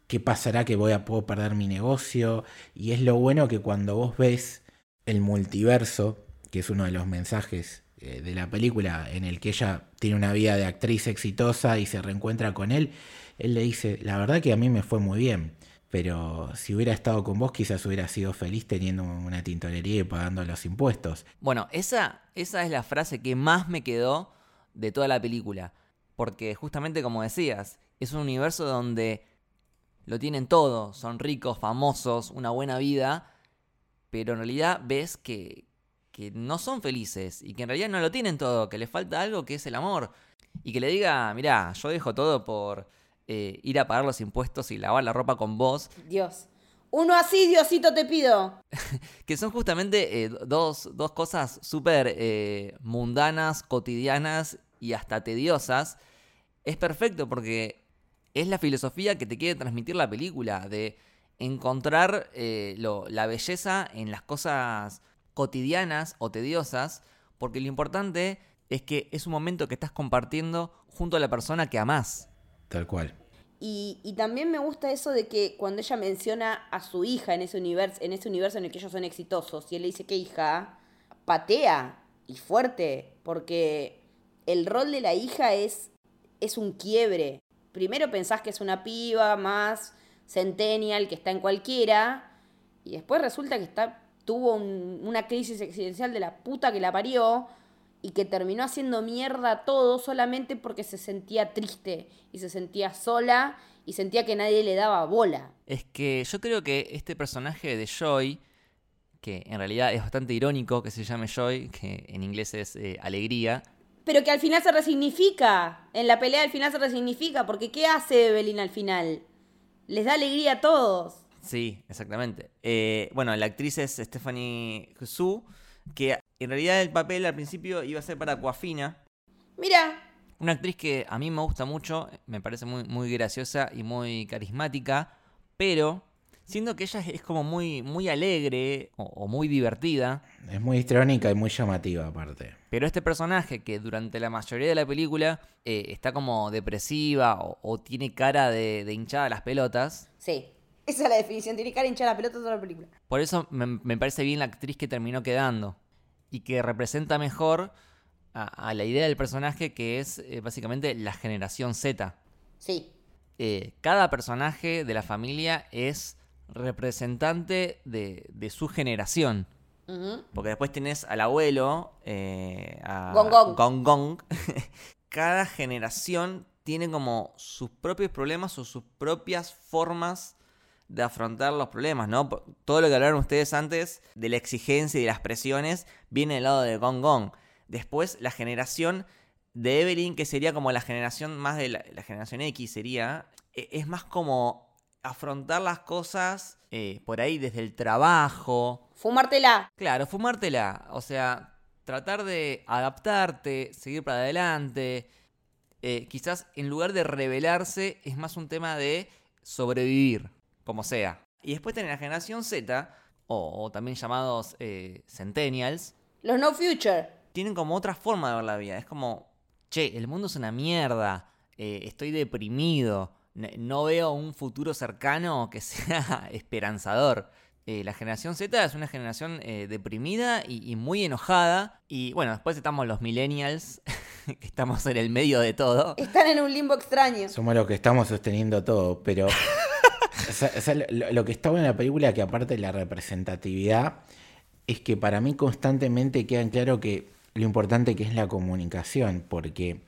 qué pasará que voy a puedo perder mi negocio. Y es lo bueno que cuando vos ves el multiverso, que es uno de los mensajes eh, de la película, en el que ella tiene una vida de actriz exitosa y se reencuentra con él, él le dice, la verdad que a mí me fue muy bien. Pero si hubiera estado con vos, quizás hubiera sido feliz teniendo una tintorería y pagando los impuestos. Bueno, esa, esa es la frase que más me quedó de toda la película. Porque justamente como decías, es un universo donde lo tienen todo, son ricos, famosos, una buena vida, pero en realidad ves que, que no son felices y que en realidad no lo tienen todo, que les falta algo que es el amor. Y que le diga, mira, yo dejo todo por eh, ir a pagar los impuestos y lavar la ropa con vos. Dios. Uno así, Diosito, te pido. que son justamente eh, dos, dos, cosas súper eh, mundanas, cotidianas y hasta tediosas. Es perfecto porque es la filosofía que te quiere transmitir la película, de encontrar la belleza en las cosas cotidianas o tediosas, porque lo importante es que es un momento que estás compartiendo junto a la persona que amás. Tal cual. Y, también me gusta eso de que cuando ella menciona a su hija en ese universo, en ese universo en el que ellos son exitosos, y él le dice que hija, patea y fuerte, porque el rol de la hija es, es un quiebre. Primero pensás que es una piba más centennial que está en cualquiera, y después resulta que está, tuvo una crisis existencial de la puta que la parió, y que terminó haciendo mierda todo solamente porque se sentía triste y se sentía sola y sentía que nadie le daba bola. Es que yo creo que este personaje de Joy, que en realidad es bastante irónico que se llame Joy, que en inglés es eh, alegría. Pero que al final se resignifica. En la pelea al final se resignifica. Porque ¿qué hace Evelyn al final? Les da alegría a todos. Sí, exactamente. Eh, bueno, la actriz es Stephanie Su, que en realidad el papel al principio iba a ser para Coafina. Mira. Una actriz que a mí me gusta mucho, me parece muy, muy graciosa y muy carismática, pero siento que ella es como muy, muy alegre o, muy divertida. Es muy histrónica y muy llamativa aparte. Pero este personaje que durante la mayoría de la película eh, está como depresiva o, tiene cara de, de hinchada las pelotas. Sí. Esa es la definición, tiene cara hinchada las pelotas toda la película. Por eso me, me parece bien la actriz que terminó quedando y que representa mejor a, la idea del personaje que es eh, básicamente la generación Z. Sí. Eh, cada personaje de la familia es representante de, su generación. Porque después tenés al abuelo, eh, a Gong Gong. cada generación tiene como sus propios problemas o sus propias formas de afrontar los problemas, ¿no? Todo lo que hablaron ustedes antes de la exigencia y de las presiones viene del lado de Gong Gong. Después la generación de Evelyn, que sería como la generación más de la, generación X, sería, e, es más como afrontar las cosas eh, por ahí desde el trabajo. Fumártela. Claro, fumártela. O sea, tratar de adaptarte, seguir para adelante. Eh, quizás en lugar de rebelarse, es más un tema de sobrevivir como sea. Y después tenés la generación Z, o, también llamados eh, Centennials. Los No Future. Tienen como otra forma de ver la vida. Es como, che, el mundo es una mierda, eh, estoy deprimido, no veo un futuro cercano que sea esperanzador. Eh, la generación Z es una generación deprimida y, y, muy enojada. Y bueno, después estamos los millennials, que estamos en el medio de todo. Están en un limbo extraño. Somos los que estamos sosteniendo todo, pero lo, que está bueno en la película, que aparte de la representatividad, es que para mí constantemente queda claro que lo importante que es la comunicación, porque...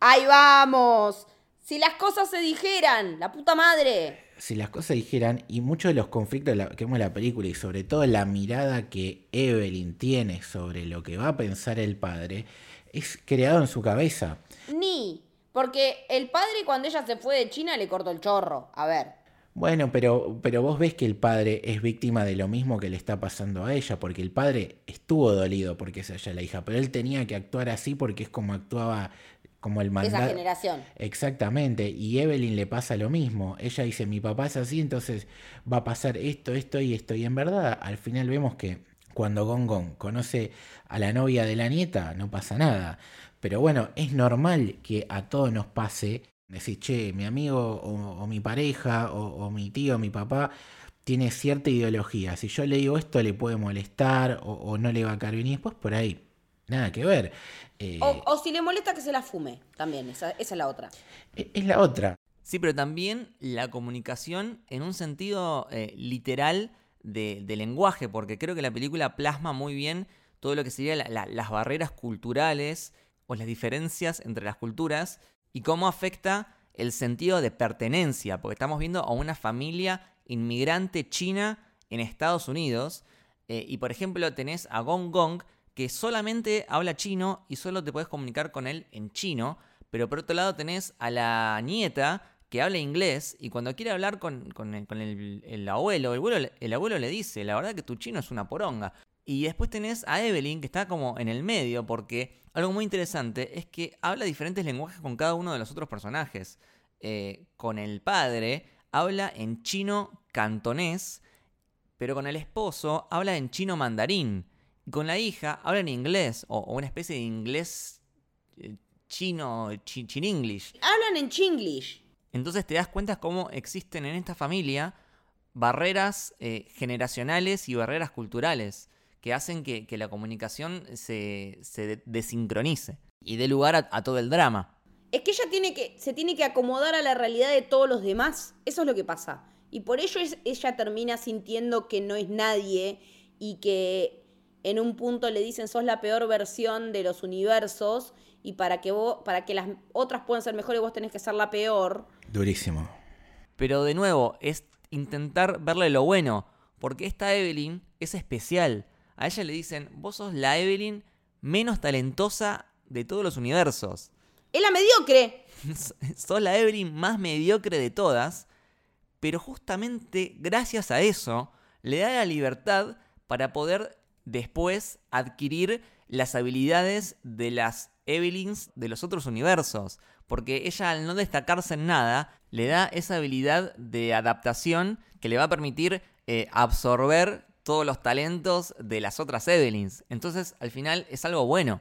¡Ahí vamos! Si las cosas se dijeran, la puta madre. Si las cosas se dijeran, y muchos de los conflictos que vemos en la película, y sobre todo la mirada que Evelyn tiene sobre lo que va a pensar el padre, es creado en su cabeza. Ni, porque el padre cuando ella se fue de China le cortó el chorro. A ver, bueno, pero, pero vos ves que el padre es víctima de lo mismo que le está pasando a ella, porque el padre estuvo dolido porque es ella la hija, pero él tenía que actuar así porque es como actuaba como el mandato. Esa generación. Exactamente, y Evelyn le pasa lo mismo. Ella dice, mi papá es así, entonces va a pasar esto, esto y esto. Y en verdad, al final vemos que cuando Gong Gong conoce a la novia de la nieta, no pasa nada. Pero bueno, es normal que a todos nos pase Decís, che, mi amigo o, mi pareja o, mi tío o mi papá tiene cierta ideología. Si yo le digo esto le puede molestar o, no le va a caer bien. Y después por ahí, nada que ver. Eh, o, si le molesta que se la fume, también, esa, es la otra. E, es la otra. Sí, pero también la comunicación en un sentido eh, literal de, lenguaje, porque creo que la película plasma muy bien todo lo que serían las barreras culturales o las diferencias entre las culturas y cómo afecta el sentido de pertenencia, porque estamos viendo a una familia inmigrante china en Estados Unidos, eh, y por ejemplo tenés a Gong Gong que solamente habla chino y solo te puedes comunicar con él en chino, pero por otro lado tenés a la nieta que habla inglés y cuando quiere hablar con, el, abuelo, el abuelo, el abuelo le dice, la verdad que tu chino es una poronga. Y después tenés a Evelyn, que está como en el medio, porque algo muy interesante es que habla diferentes lenguajes con cada uno de los otros personajes. Eh, con el padre habla en chino cantonés, pero con el esposo habla en chino mandarín. Y con la hija habla en inglés, o, una especie de inglés eh, chino, chin, English. Hablan en chinglish. Entonces te das cuenta cómo existen en esta familia barreras eh, generacionales y barreras culturales que hacen que, la comunicación se, desincronice y dé lugar a, todo el drama. Es que ella tiene que, se tiene que acomodar a la realidad de todos los demás. Eso es lo que pasa. Y por ello ella termina sintiendo que no es nadie y que en un punto le dicen sos la peor versión de los universos y para que vos, para que las otras puedan ser mejores vos tenés que ser la peor. Durísimo. Pero de nuevo, es intentar verle lo bueno, porque esta Evelyn es especial. A ella le dicen, vos sos la Evelyn menos talentosa de todos los universos. Es la mediocre. sos la Evelyn más mediocre de todas, pero justamente gracias a eso le da la libertad para poder después adquirir las habilidades de las Evelyns de los otros universos. Porque ella al no destacarse en nada, le da esa habilidad de adaptación que le va a permitir eh, absorber todos los talentos de las otras Evelyns. Entonces, al final es algo bueno.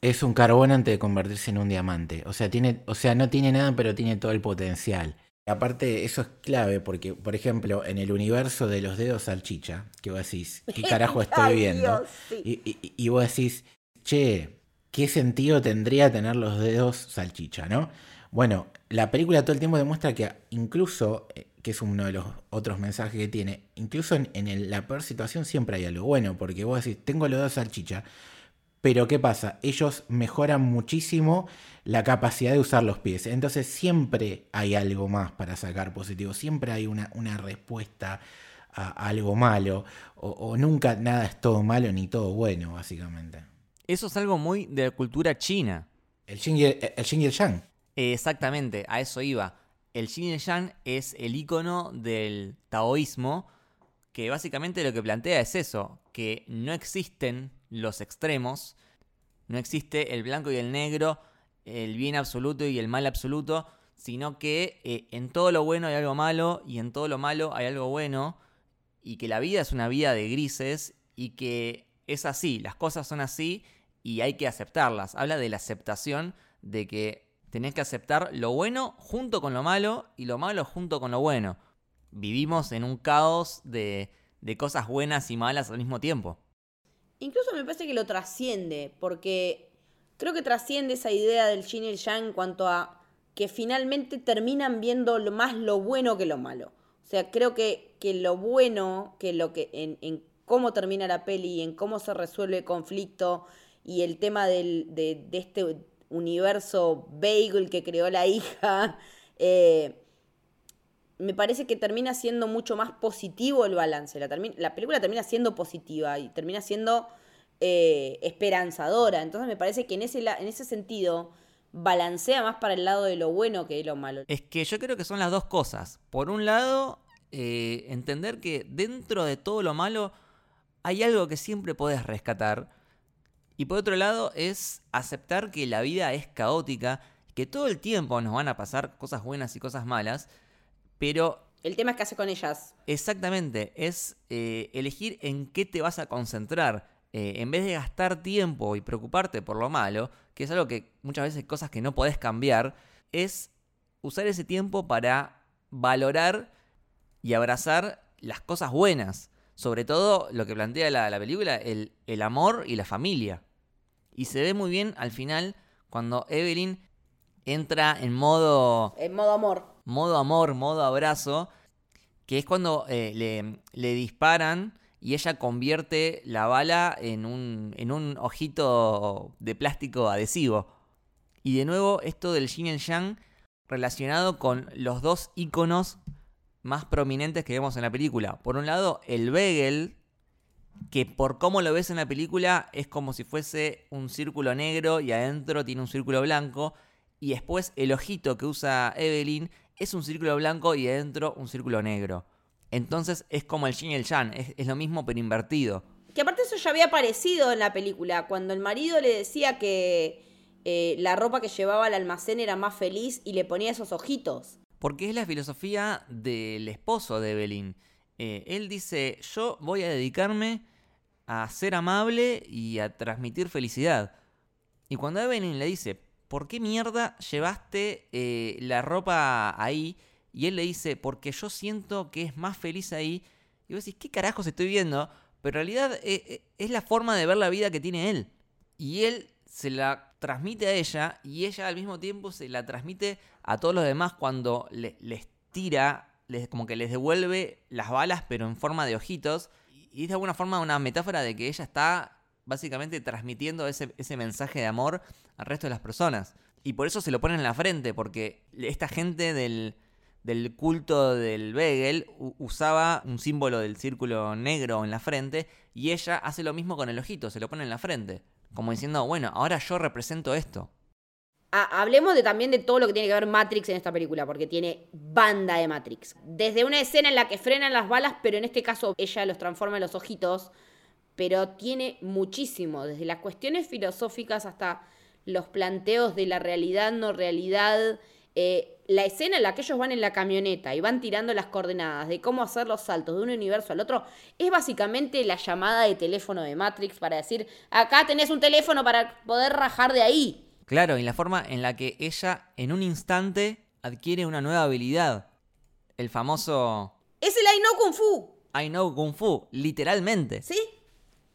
Es un carbón antes de convertirse en un diamante. O sea, tiene, o sea, no tiene nada, pero tiene todo el potencial. Aparte, eso es clave porque, por ejemplo, en el universo de los dedos salchicha, que vos decís, ¿qué carajo estoy viendo? y, vos decís, che, ¿qué sentido tendría tener los dedos salchicha, no? Bueno, la película todo el tiempo demuestra que incluso eh, que es uno de los otros mensajes que tiene, incluso en, la peor situación siempre hay algo bueno, porque vos decís, tengo los dos salchicha, pero ¿qué pasa? Ellos mejoran muchísimo la capacidad de usar los pies, entonces siempre hay algo más para sacar positivo, siempre hay una, una respuesta a, algo malo, o, nunca nada es todo malo ni todo bueno, básicamente. Eso es algo muy de la cultura china. El yin y el, el, yang. Exactamente, a eso iba. El Yin y Yang es el icono del taoísmo, que básicamente lo que plantea es eso, que no existen los extremos, no existe el blanco y el negro, el bien absoluto y el mal absoluto, sino que eh, en todo lo bueno hay algo malo y en todo lo malo hay algo bueno, y que la vida es una vida de grises y que es así, las cosas son así y hay que aceptarlas. Habla de la aceptación de que tenés que aceptar lo bueno junto con lo malo y lo malo junto con lo bueno. Vivimos en un caos de, cosas buenas y malas al mismo tiempo. Incluso me parece que lo trasciende, porque creo que trasciende esa idea del yin y el yang en cuanto a que finalmente terminan viendo más lo bueno que lo malo. O sea, creo que, que lo bueno, que lo que en, en, cómo termina la peli, en cómo se resuelve el conflicto y el tema del, de, de este universo bagel que creó la hija, eh, me parece que termina siendo mucho más positivo el balance. La, la película termina siendo positiva y termina siendo eh, esperanzadora. Entonces me parece que en ese, en ese sentido balancea más para el lado de lo bueno que de lo malo. Es que yo creo que son las dos cosas. Por un lado, eh, entender que dentro de todo lo malo hay algo que siempre puedes rescatar y por otro lado es aceptar que la vida es caótica, que todo el tiempo nos van a pasar cosas buenas y cosas malas, pero... El tema es qué hace con ellas. Exactamente, es eh, elegir en qué te vas a concentrar. Eh, en vez de gastar tiempo y preocuparte por lo malo, que es algo que muchas veces cosas que no podés cambiar, es usar ese tiempo para valorar y abrazar las cosas buenas. Sobre todo lo que plantea la, película, el, el, amor y la familia. Y se ve muy bien al final cuando Evelyn entra en modo... En modo amor. Modo amor, modo abrazo, que es cuando eh, le, le, disparan y ella convierte la bala en un, en un ojito de plástico adhesivo. Y de nuevo esto del yin y yang relacionado con los dos iconos más prominentes que vemos en la película. Por un lado, el Begel, que por cómo lo ves en la película es como si fuese un círculo negro y adentro tiene un círculo blanco. Y después el ojito que usa Evelyn es un círculo blanco y adentro un círculo negro. Entonces es como el yin y el yang, es, lo mismo pero invertido. Que aparte eso ya había aparecido en la película, cuando el marido le decía que eh, la ropa que llevaba al almacén era más feliz y le ponía esos ojitos. Porque es la filosofía del esposo de Evelyn. Eh, él dice, yo voy a dedicarme a ser amable y a transmitir felicidad. Y cuando Evelyn le dice, ¿por qué mierda llevaste eh, la ropa ahí? Y él le dice, porque yo siento que es más feliz ahí. Y vos decís, ¿qué carajos estoy viendo? Pero en realidad es la forma de ver la vida que tiene él. Y él se la transmite a ella y ella al mismo tiempo se la transmite a todos los demás cuando les tira, como que les devuelve las balas pero en forma de ojitos. Y es de alguna forma una metáfora de que ella está básicamente transmitiendo ese, ese mensaje de amor al resto de las personas. Y por eso se lo ponen en la frente, porque esta gente del, del culto del Begel usaba un símbolo del círculo negro en la frente y ella hace lo mismo con el ojito, se lo pone en la frente. Como diciendo, bueno, ahora yo represento esto. hablemos de, también de todo lo que tiene que ver Matrix en esta película, porque tiene banda de Matrix. Desde una escena en la que frenan las balas, pero en este caso ella los transforma en los ojitos, pero tiene muchísimo, desde las cuestiones filosóficas hasta los planteos de la realidad, no realidad, eh, la escena en la que ellos van en la camioneta y van tirando las coordenadas de cómo hacer los saltos de un universo al otro, es básicamente la llamada de teléfono de Matrix para decir, acá tenés un teléfono para poder rajar de ahí. Claro, y la forma en la que ella en un instante adquiere una nueva habilidad. El famoso... Es el I know Kung Fu. I know Kung Fu, literalmente. Sí.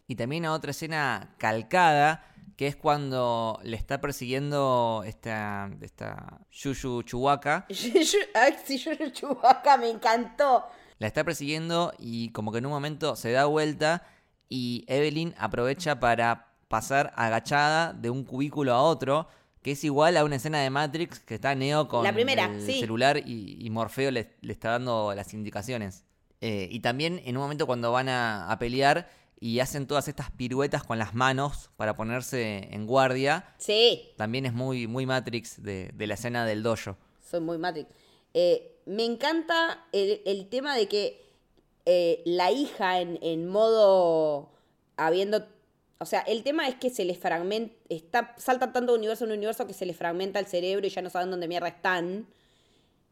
Y también a otra escena calcada que es cuando le está persiguiendo esta, esta Yuyu Chuhuaca. Ay, sí, Yuyu Chuhuaca me encantó. La está persiguiendo y como que en un momento se da vuelta y Evelyn aprovecha para pasar agachada de un cubículo a otro, que es igual a una escena de Matrix que está Neo con la primera, el celular y, Morfeo le, está dando las indicaciones. Eh, y también en un momento cuando van a pelear, y hacen todas estas piruetas con las manos para ponerse en guardia. Sí. También es muy, muy Matrix de, la escena del dojo. Soy muy Matrix. Eh, me encanta el, tema de que eh, la hija en, modo habiendo... O sea, el tema es que se les fragmenta, está, salta tanto de universo en universo que se les fragmenta el cerebro y ya no saben dónde mierda están.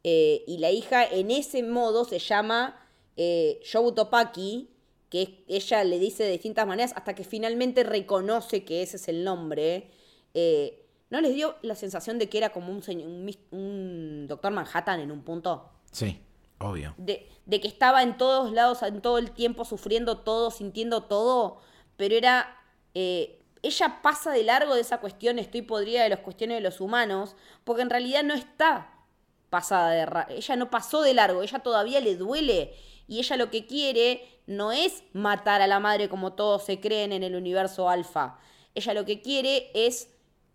Eh, y la hija en ese modo se llama eh, Topaki, que ella le dice de distintas maneras hasta que finalmente reconoce que ese es el nombre. Eh, ¿No les dio la sensación de que era como un, un, doctor Manhattan en un punto? Sí, obvio. De, de, que estaba en todos lados, en todo el tiempo, sufriendo todo, sintiendo todo, pero era... Eh, ella pasa de largo de esa cuestión, estoy podrida de las cuestiones de los humanos, porque en realidad no está pasada de... Ella no pasó de largo, ella todavía le duele y ella lo que quiere no es matar a la madre como todos se creen en el universo alfa. Ella lo que quiere es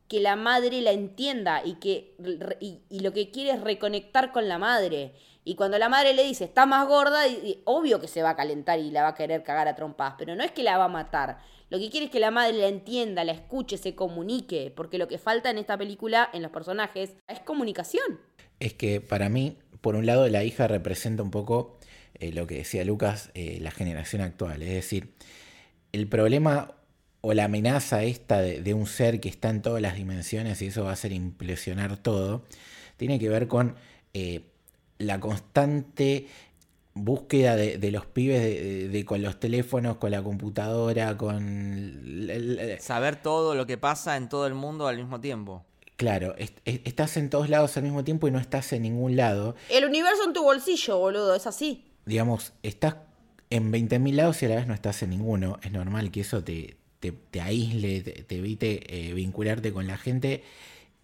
que la madre la entienda y que y, lo que quiere es reconectar con la madre. Y cuando la madre le dice, está más gorda, obvio que se va a calentar y la va a querer cagar a trompas, pero no es que la va a matar. Lo que quiere es que la madre la entienda, la escuche, se comunique, porque lo que falta en esta película, en los personajes, es comunicación. Es que para mí, por un lado, la hija representa un poco eh, lo que decía Lucas, eh, la generación actual. Es decir, el problema o la amenaza esta de, un ser que está en todas las dimensiones y eso va a hacer implosionar todo, tiene que ver con eh, la constante búsqueda de, los pibes de, con los teléfonos, con la computadora, con... Saber todo lo que pasa en todo el mundo al mismo tiempo. Claro, estás en todos lados al mismo tiempo y no estás en ningún lado. El universo en tu bolsillo, boludo, es así digamos, estás en 20.000 lados y a la vez no estás en ninguno. Es normal que eso te, te, aísle, te, evite eh, vincularte con la gente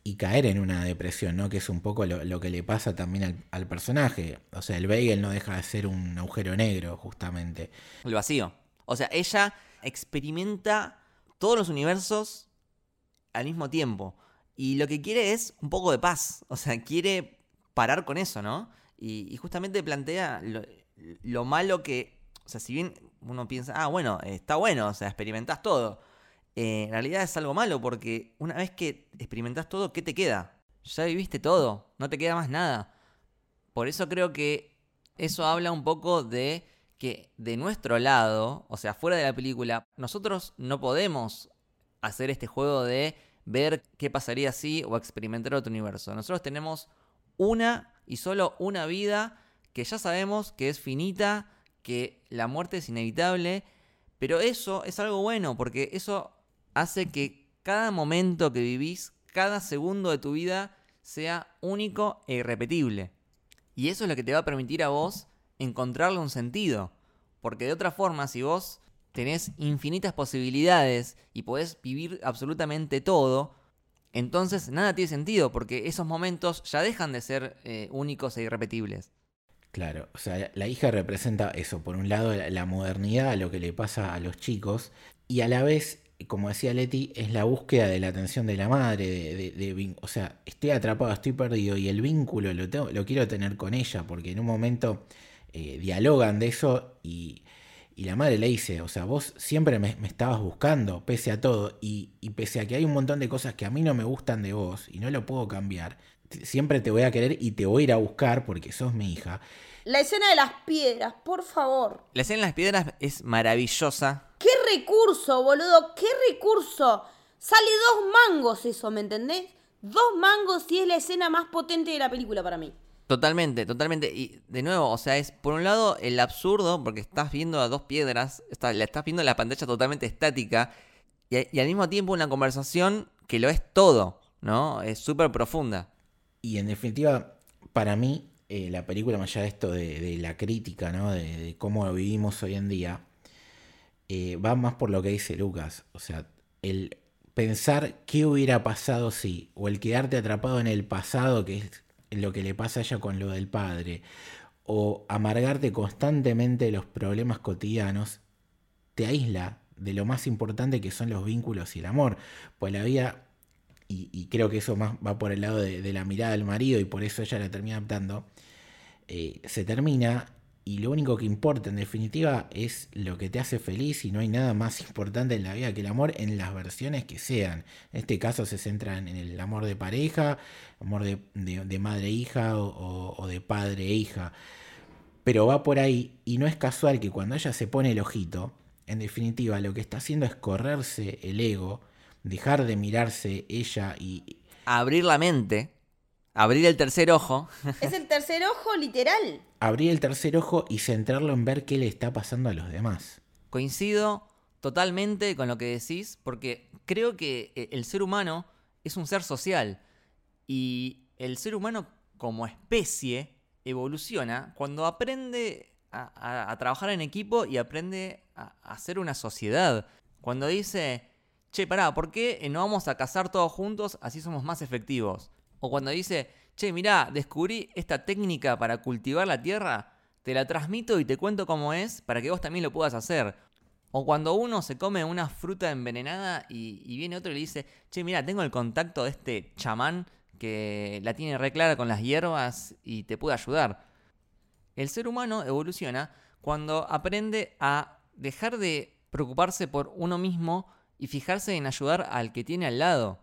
y caer en una depresión, ¿no? Que es un poco lo, que le pasa también al, personaje. O sea, el bagel no deja de ser un agujero negro, justamente. El vacío. O sea, ella experimenta todos los universos al mismo tiempo. Y lo que quiere es un poco de paz. O sea, quiere parar con eso, ¿no? Y, justamente plantea lo, lo malo que, o sea, si bien uno piensa, ah, bueno, está bueno, o sea, experimentás todo. Eh, en realidad es algo malo porque una vez que experimentás todo, ¿qué te queda? Ya viviste todo, no te queda más nada. Por eso creo que eso habla un poco de que de nuestro lado, o sea, fuera de la película, nosotros no podemos hacer este juego de ver qué pasaría si o experimentar otro universo. Nosotros tenemos una y solo una vida que ya sabemos que es finita, que la muerte es inevitable, pero eso es algo bueno porque eso hace que cada momento que vivís, cada segundo de tu vida sea único e irrepetible. Y eso es lo que te va a permitir a vos encontrarle un sentido. Porque de otra forma, si vos tenés infinitas posibilidades y podés vivir absolutamente todo, entonces nada tiene sentido, porque esos momentos ya dejan de ser eh, únicos e irrepetibles. Claro, o sea, la hija representa eso, por un lado la, modernidad, lo que le pasa a los chicos, y a la vez, como decía Leti, es la búsqueda de la atención de la madre, de, o sea, estoy atrapado, estoy perdido, y el vínculo lo, tengo, lo quiero tener con ella, porque en un momento eh, dialogan de eso y, la madre le dice, o sea, vos siempre me, estabas buscando, pese a todo, y, y, pese a que hay un montón de cosas que a mí no me gustan de vos y no lo puedo cambiar, siempre te voy a querer y te voy a ir a buscar porque sos mi hija. La escena de las piedras, por favor. La escena de las piedras es maravillosa. ¡Qué recurso, boludo! ¡Qué recurso! Sale dos mangos eso, ¿me entendés? Dos mangos y es la escena más potente de la película para mí. Totalmente, totalmente. Y de nuevo, o sea, es por un lado el absurdo, porque estás viendo a dos piedras, está, la estás viendo en la pantalla totalmente estática, y, al mismo tiempo una conversación que lo es todo, ¿no? Es súper profunda. Y en definitiva, para mí, eh, la película, más allá de esto de, la crítica, ¿no? De, cómo vivimos hoy en día, eh, va más por lo que dice Lucas. O sea, el pensar qué hubiera pasado si, o el quedarte atrapado en el pasado, que es lo que le pasa a ella con lo del padre, o amargarte constantemente los problemas cotidianos, te aísla de lo más importante que son los vínculos y el amor. Pues la vida, y, creo que eso más va por el lado de, la mirada del marido y por eso ella la termina adaptando, eh, se termina y lo único que importa en definitiva es lo que te hace feliz y no hay nada más importante en la vida que el amor en las versiones que sean. En este caso se centran en el amor de pareja, amor de, madre-hija e o, o, de padre-hija. E Pero va por ahí y no es casual que cuando ella se pone el ojito, en definitiva lo que está haciendo es correrse el ego, dejar de mirarse ella y... Abrir la mente Abrir el tercer ojo. Es el tercer ojo literal. Abrir el tercer ojo y centrarlo en ver qué le está pasando a los demás. Coincido totalmente con lo que decís, porque creo que eh, el ser humano es un ser social. Y el ser humano como especie evoluciona cuando aprende a, trabajar en equipo y aprende a, a hacer una sociedad. Cuando dice, che, pará, ¿por qué no vamos a cazar todos juntos? Así somos más efectivos. O cuando dice, che, mirá, descubrí esta técnica para cultivar la tierra, te la transmito y te cuento cómo es para que vos también lo puedas hacer. O cuando uno se come una fruta envenenada y, viene otro y le dice, che, mira, tengo el contacto de este chamán que la tiene re clara con las hierbas y te puede ayudar. El ser humano evoluciona cuando aprende a dejar de preocuparse por uno mismo y fijarse en ayudar al que tiene al lado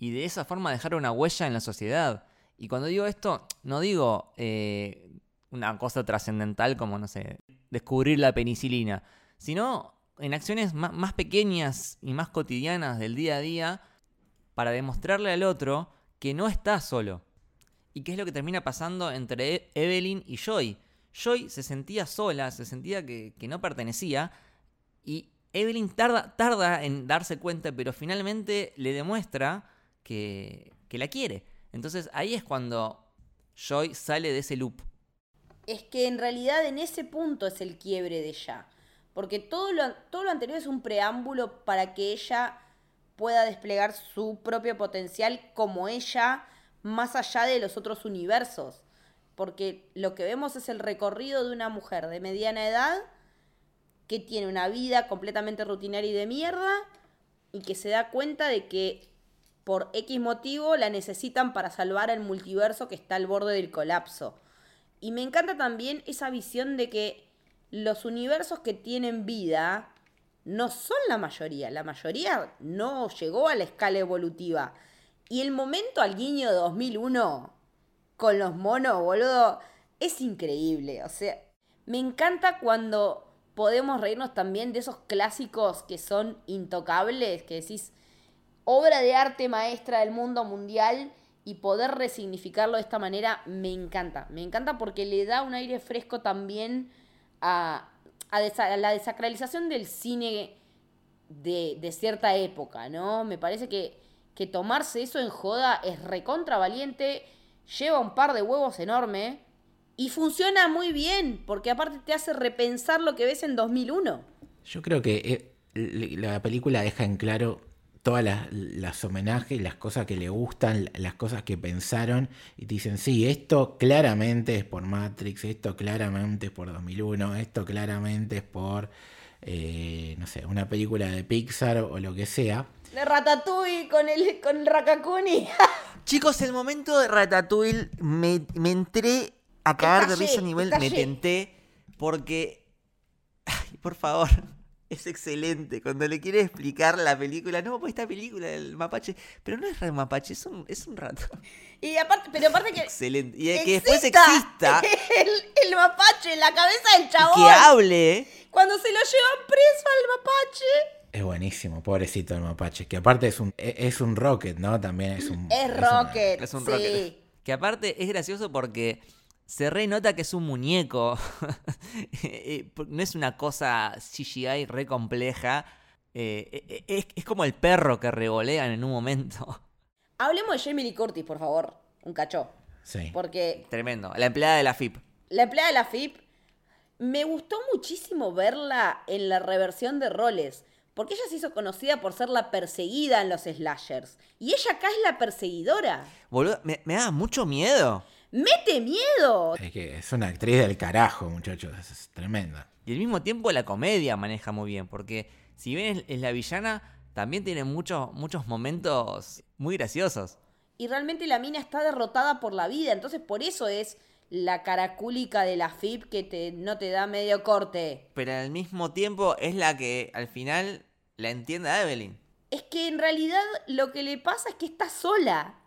y de esa forma dejar una huella en la sociedad. Y cuando digo esto, no digo eh, una cosa trascendental como, no sé, descubrir la penicilina, sino en acciones más pequeñas y más cotidianas del día a día para demostrarle al otro que no está solo. Y qué es lo que termina pasando entre e-, Evelyn y Joy. Joy se sentía sola, se sentía que, que no pertenecía y Evelyn tarda, tarda en darse cuenta, pero finalmente le demuestra que, la quiere. Entonces ahí es cuando Joy sale de ese loop. Es que en realidad en ese punto es el quiebre de ella. Porque todo lo, todo lo anterior es un preámbulo para que ella pueda desplegar su propio potencial como ella, más allá de los otros universos. Porque lo que vemos es el recorrido de una mujer de mediana edad que tiene una vida completamente rutinaria y de mierda y que se da cuenta de que por X motivo la necesitan para salvar el multiverso que está al borde del colapso. Y me encanta también esa visión de que los universos que tienen vida no son la mayoría. La mayoría no llegó a la escala evolutiva. Y el momento al guiño de 2001 con los monos, boludo, es increíble. O sea, me encanta cuando podemos reírnos también de esos clásicos que son intocables, que decís, obra de arte maestra del mundo mundial y poder resignificarlo de esta manera me encanta. Me encanta porque le da un aire fresco también a, la desacralización del cine de, cierta época, ¿no? Me parece que, que tomarse eso en joda es recontra valiente, lleva un par de huevos enorme y funciona muy bien, porque aparte te hace repensar lo que ves en 2001. Yo creo que eh, la película deja en claro todas las, homenajes, las cosas que le gustan, las cosas que pensaron y te dicen, sí, esto claramente es por Matrix, esto claramente es por 2001, esto claramente es por, eh, no sé, una película de Pixar o lo que sea. De Ratatouille con el, con el Rakakuni. Chicos, el momento de Ratatouille me, entré a caer de risa a nivel, me tenté, porque, ay, por favor, es excelente. Cuando le quiere explicar la película, no, pues esta película del mapache, pero no es re mapache, es un, es un rato. Y aparte, pero aparte que. Excelente. Y que después exista. El, mapache en la cabeza del chabón. Que hable. Cuando se lo llevan preso al mapache. Es buenísimo, pobrecito el mapache. Que aparte es un, e, es un rocket, ¿no? También es un. Es, rocket. es un sí. rocket. Que aparte es gracioso porque se renota que es un muñeco. Eh, no es una cosa CGI re compleja. Eh, eh, es, es, como el perro que revolean en un momento. Hablemos de Jamie Lee Curtis, por favor. Un cacho. Sí. Porque. Tremendo. La empleada de la FIP. La empleada de la FIP. Me gustó muchísimo verla en la reversión de roles. Porque ella se hizo conocida por ser la perseguida en los slashers. Y ella acá es la perseguidora. Boludo, me, me da mucho miedo mete miedo. Es que es una actriz del carajo, muchachos, es tremenda. Y al mismo tiempo la comedia maneja muy bien, porque si bien es, la villana, también tiene muchos, muchos momentos muy graciosos. Y realmente la mina está derrotada por la vida, entonces por eso es la caracúlica de la FIP que te, no te da medio corte. Pero al mismo tiempo es la que al final la entiende a Evelyn. Es que en realidad lo que le pasa es que está sola.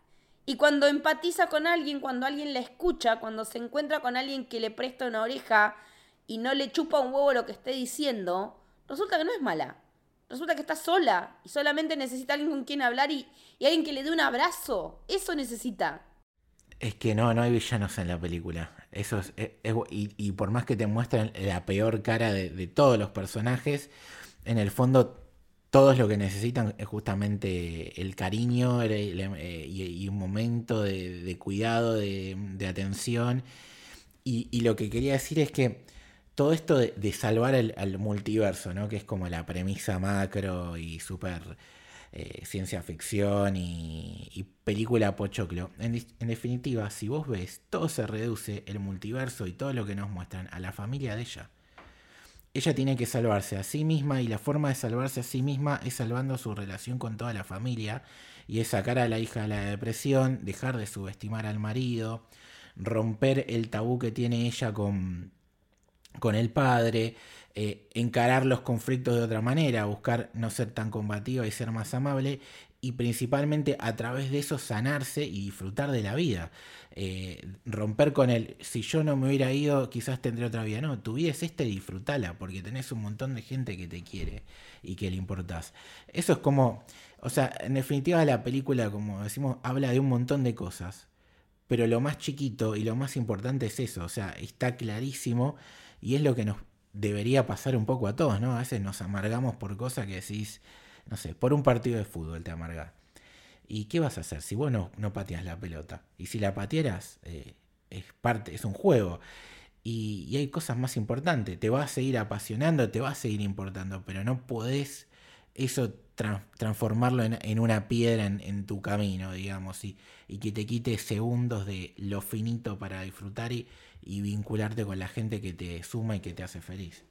Y cuando empatiza con alguien, cuando alguien la escucha, cuando se encuentra con alguien que le presta una oreja y no le chupa un huevo lo que esté diciendo, resulta que no es mala. Resulta que está sola y solamente necesita alguien con quien hablar y, alguien que le dé un abrazo. Eso necesita. Es que no, no hay villanos en la película. Eso es, y, por más que te muestren la peor cara de, de todos los personajes, en el fondo todos lo que necesitan es justamente el cariño eh, y, un momento de, cuidado, de, atención. Y, lo que quería decir es que todo esto de, salvar al multiverso, ¿no? que es como la premisa macro y súper eh, ciencia ficción y, película pochoclo, en, en definitiva, si vos ves, todo se reduce, el multiverso y todo lo que nos muestran, a la familia de ella ella tiene que salvarse a sí misma y la forma de salvarse a sí misma es salvando su relación con toda la familia y es sacar a la hija de la depresión, dejar de subestimar al marido, romper el tabú que tiene ella con, con el padre, eh, encarar los conflictos de otra manera, buscar no ser tan combativa y ser más amable y principalmente a través de eso sanarse y disfrutar de la vida. Eh, romper con el, si yo no me hubiera ido, quizás tendré otra vida. No, tu vida es esta y disfrutala, porque tenés un montón de gente que te quiere y que le importás. Eso es como, o sea, en definitiva la película, como decimos, habla de un montón de cosas, pero lo más chiquito y lo más importante es eso, o sea, está clarísimo y es lo que nos debería pasar un poco a todos, ¿no? A veces nos amargamos por cosas que decís, no sé, por un partido de fútbol te amargas. ¿Y qué vas a hacer si vos no, pateas la pelota? Y si la patearas, eh, es parte, es un juego. Y, hay cosas más importantes. Te va a seguir apasionando, te va a seguir importando, pero no podés eso transformarlo en, una piedra en, tu camino, digamos, y, y, que te quite segundos de lo finito para disfrutar y, y vincularte con la gente que te suma y que te hace feliz.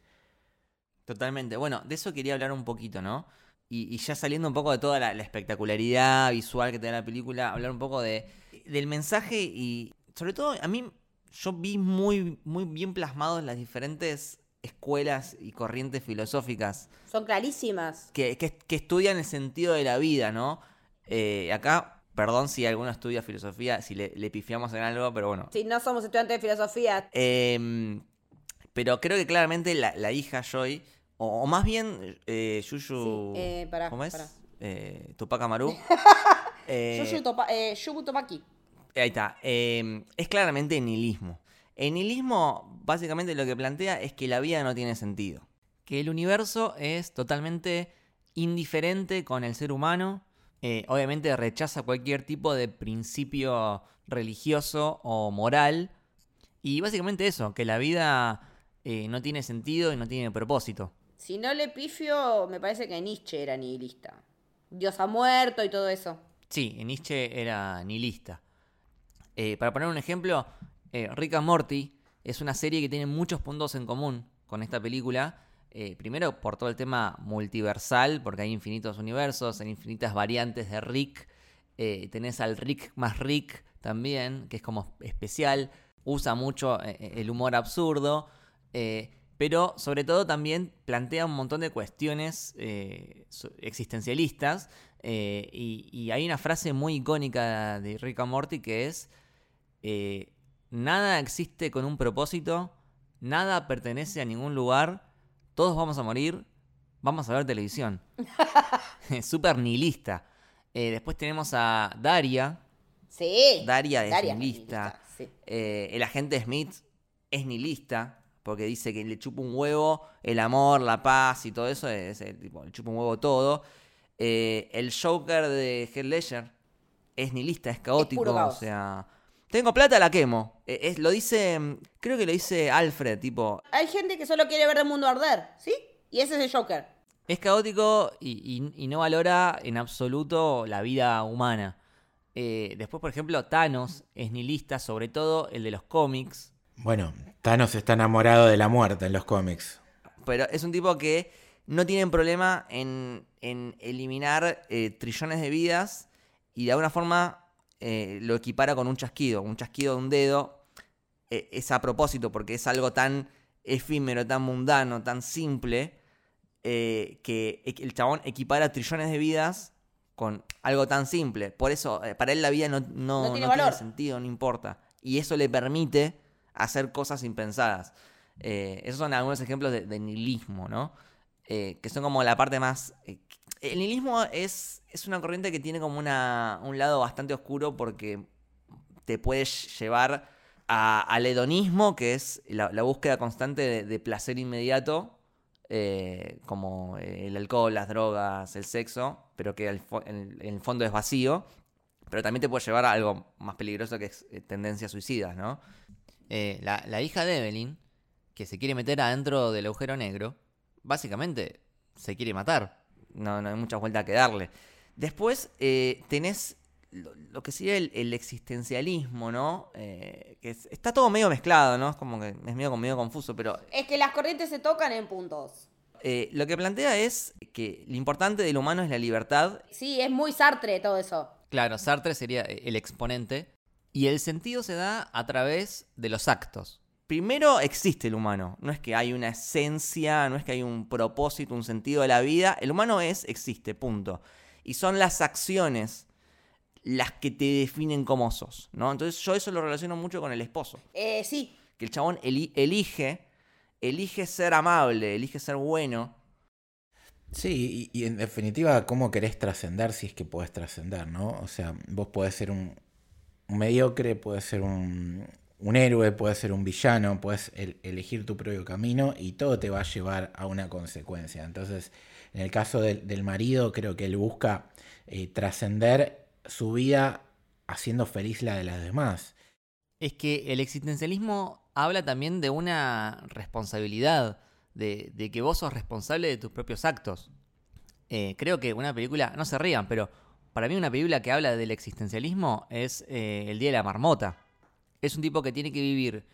Totalmente. Bueno, de eso quería hablar un poquito, ¿no? Y, ya saliendo un poco de toda la, espectacularidad visual que da la película, hablar un poco de, del mensaje y sobre todo a mí yo vi muy, muy bien plasmados las diferentes escuelas y corrientes filosóficas Son clarísimas. que, que- que estudian el sentido de la vida, ¿no? Eh, acá, perdón si alguno estudia filosofía, si le, le pifiamos en algo, pero bueno. Si no somos estudiantes de filosofía, Eh, pero creo que claramente la, la hija Joy, o, o más bien eh, Yuyu... Sí, eh, pará, ¿Cómo es? pará. Eh, Tupac Amaru. Eh, Yuyu Topa- eh, Yubu Topaki. Ahí está. Eh, es claramente nihilismo. El nihilismo básicamente lo que plantea es que la vida no tiene sentido. Que el universo es totalmente indiferente con el ser humano. Eh, obviamente rechaza cualquier tipo de principio religioso o moral. Y básicamente eso, que la vida eh, no tiene sentido y no tiene propósito. Si no le pifio, me parece que Nietzsche era nihilista. Dios ha muerto y todo eso. Sí, Nietzsche era nihilista. Eh, para poner un ejemplo, eh, Rick and Morty es una serie que tiene muchos puntos en común con esta película. Eh, primero por todo el tema multiversal, porque hay infinitos universos, hay infinitas variantes de Rick. Tenés al Rick más Rick también, que es como especial. Usa mucho el humor absurdo. Pero sobre todo también plantea un montón de cuestiones eh, existencialistas. eh, y, y hay una frase muy icónica de Rick and Morty que es: eh, Nada existe con un propósito, nada pertenece a ningún lugar, todos vamos a morir, vamos a ver televisión. Es Súper nihilista. Después tenemos a Daria. Sí. Daria es Daria nihilista. sí. El agente Smith es nihilista porque dice que le chupa un huevo el amor, la paz y todo eso. Es, el tipo, le chupa un huevo todo. Eh, el Joker de Heath Ledger es nihilista, es caótico. o sea, tengo plata, la quemo. Eh, es, lo dice, creo que lo dice Alfred, tipo, Hay gente que solo quiere ver el mundo arder, ¿sí? Y ese es el Joker. es caótico y, y- y no valora en absoluto la vida humana. Eh, después, por ejemplo, Thanos es nihilista, sobre todo el de los cómics. Bueno, Thanos está enamorado de la muerte en los cómics. Pero es un tipo que no tiene problema en, en eliminar eh, trillones de vidas y de alguna forma eh, lo equipara con un chasquido. Un chasquido de un dedo eh, es a propósito porque es algo tan efímero, tan mundano, tan simple, eh, que e- el chabón equipara trillones de vidas con algo tan simple. Por eso, eh, para él la vida no, no- No tiene no valor. sentido, no importa. Y eso le permite hacer cosas impensadas. Eh, esos son algunos ejemplos de, de nihilismo, ¿no? Eh, que son como la parte más... eh, el nihilismo es, es una corriente que tiene como una, un lado bastante oscuro porque te puede llevar al hedonismo, que es la, búsqueda constante de, placer inmediato, como el alcohol, las drogas, el sexo, pero que en, el fondo es vacío. Pero también te puede llevar a algo más peligroso que es tendencias suicidas, ¿no? Eh, la, la hija de Evelyn, que se quiere meter adentro del agujero negro, básicamente se quiere matar. No, no hay mucha vuelta que darle. Después eh, tenés lo, lo que sería el, el existencialismo, ¿no? Eh, que es- está todo medio mezclado, ¿no? Es como que es medio, medio confuso, pero Es que las corrientes se tocan en puntos. eh, lo que plantea es que lo importante del humano es la libertad. Sí, es muy Sartre todo eso. Claro, Sartre sería el exponente. Y el sentido se da a través de los actos. Primero existe el humano. No es que hay una esencia, no es que hay un propósito, un sentido de la vida. El humano es, existe, punto. Y son las acciones las que te definen como sos, ¿no? Entonces yo eso lo relaciono mucho con el esposo. Eh, sí, Que el chabón eli- elige, elige ser amable, elige ser bueno. Sí, y, y en definitiva, ¿cómo querés trascender si es que podés trascender, no? O sea, vos podés ser un, un mediocre, podés ser un, héroe, podés ser un villano, el- elegir tu propio camino y todo te va a llevar a una consecuencia. Entonces, en el caso del, marido, creo que él busca eh, trascender su vida haciendo feliz la de las demás. Es que el existencialismo habla también de una responsabilidad, de, de que vos sos responsable de tus propios actos. Eh, creo que una película, no se rían, pero para mí una película que habla del existencialismo es eh, El Día de la Marmota. Es un tipo que tiene que vivir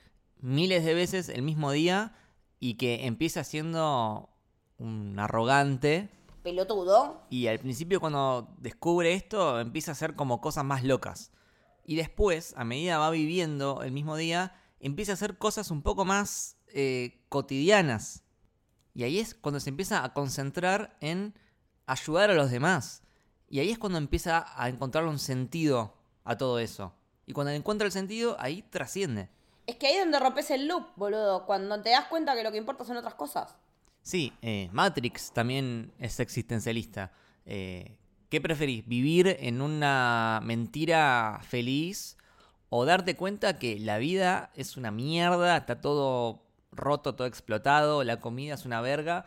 miles de veces el mismo día y que empieza siendo un arrogante, pelotudo. y al principio cuando descubre esto empieza a hacer como cosas más locas. Y después, a medida va viviendo el mismo día, empieza a hacer cosas un poco más eh, cotidianas. Y ahí es cuando se empieza a concentrar en ayudar a los demás. Y ahí es cuando empieza a encontrar un sentido a todo eso. Y cuando encuentra el sentido, ahí trasciende. Es que ahí es donde rompes el loop, boludo. Cuando te das cuenta que lo que importa son otras cosas. Sí, eh, Matrix también es existencialista. Eh, ¿Qué preferís? ¿Vivir en una mentira feliz o darte cuenta que la vida es una mierda, está todo roto, todo explotado, la comida es una verga,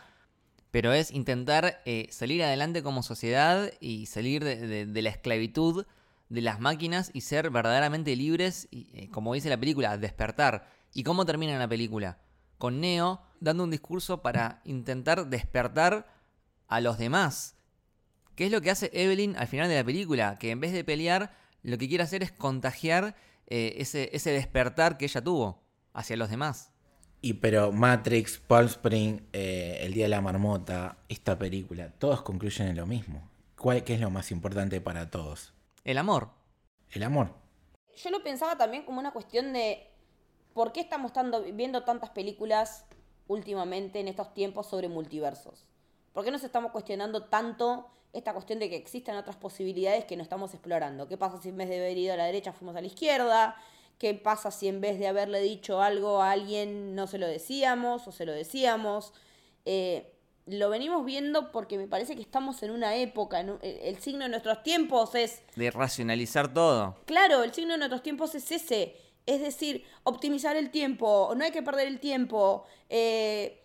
pero es intentar eh, salir adelante como sociedad y salir de, la esclavitud de las máquinas y ser verdaderamente libres, y, eh, como dice la película, despertar. ¿Y cómo termina la película? Con Neo dando un discurso para intentar despertar a los demás. ¿Qué es lo que hace Evelyn al final de la película? Que en vez de pelear, lo que quiere hacer es contagiar eh, ese, ese despertar que ella tuvo hacia los demás. Y pero Matrix, Palm Spring, eh, El Día de la Marmota, esta película, todos concluyen en lo mismo. ¿Cuál, ¿Qué es lo más importante para todos? El amor. El amor. Yo lo pensaba también como una cuestión de por qué estamos viendo tantas películas últimamente en estos tiempos sobre multiversos. ¿Por qué nos estamos cuestionando tanto esta cuestión de que existen otras posibilidades que no estamos explorando? ¿Qué pasa si en vez de haber ido a la derecha fuimos a la izquierda? ¿Qué pasa si en vez de haberle dicho algo a alguien no se lo decíamos o se lo decíamos? Eh, lo venimos viendo porque me parece que estamos en una época, el signo de nuestros tiempos es... De racionalizar todo. Claro, el signo de nuestros tiempos es ese. Es decir, optimizar el tiempo, no hay que perder el tiempo, eh,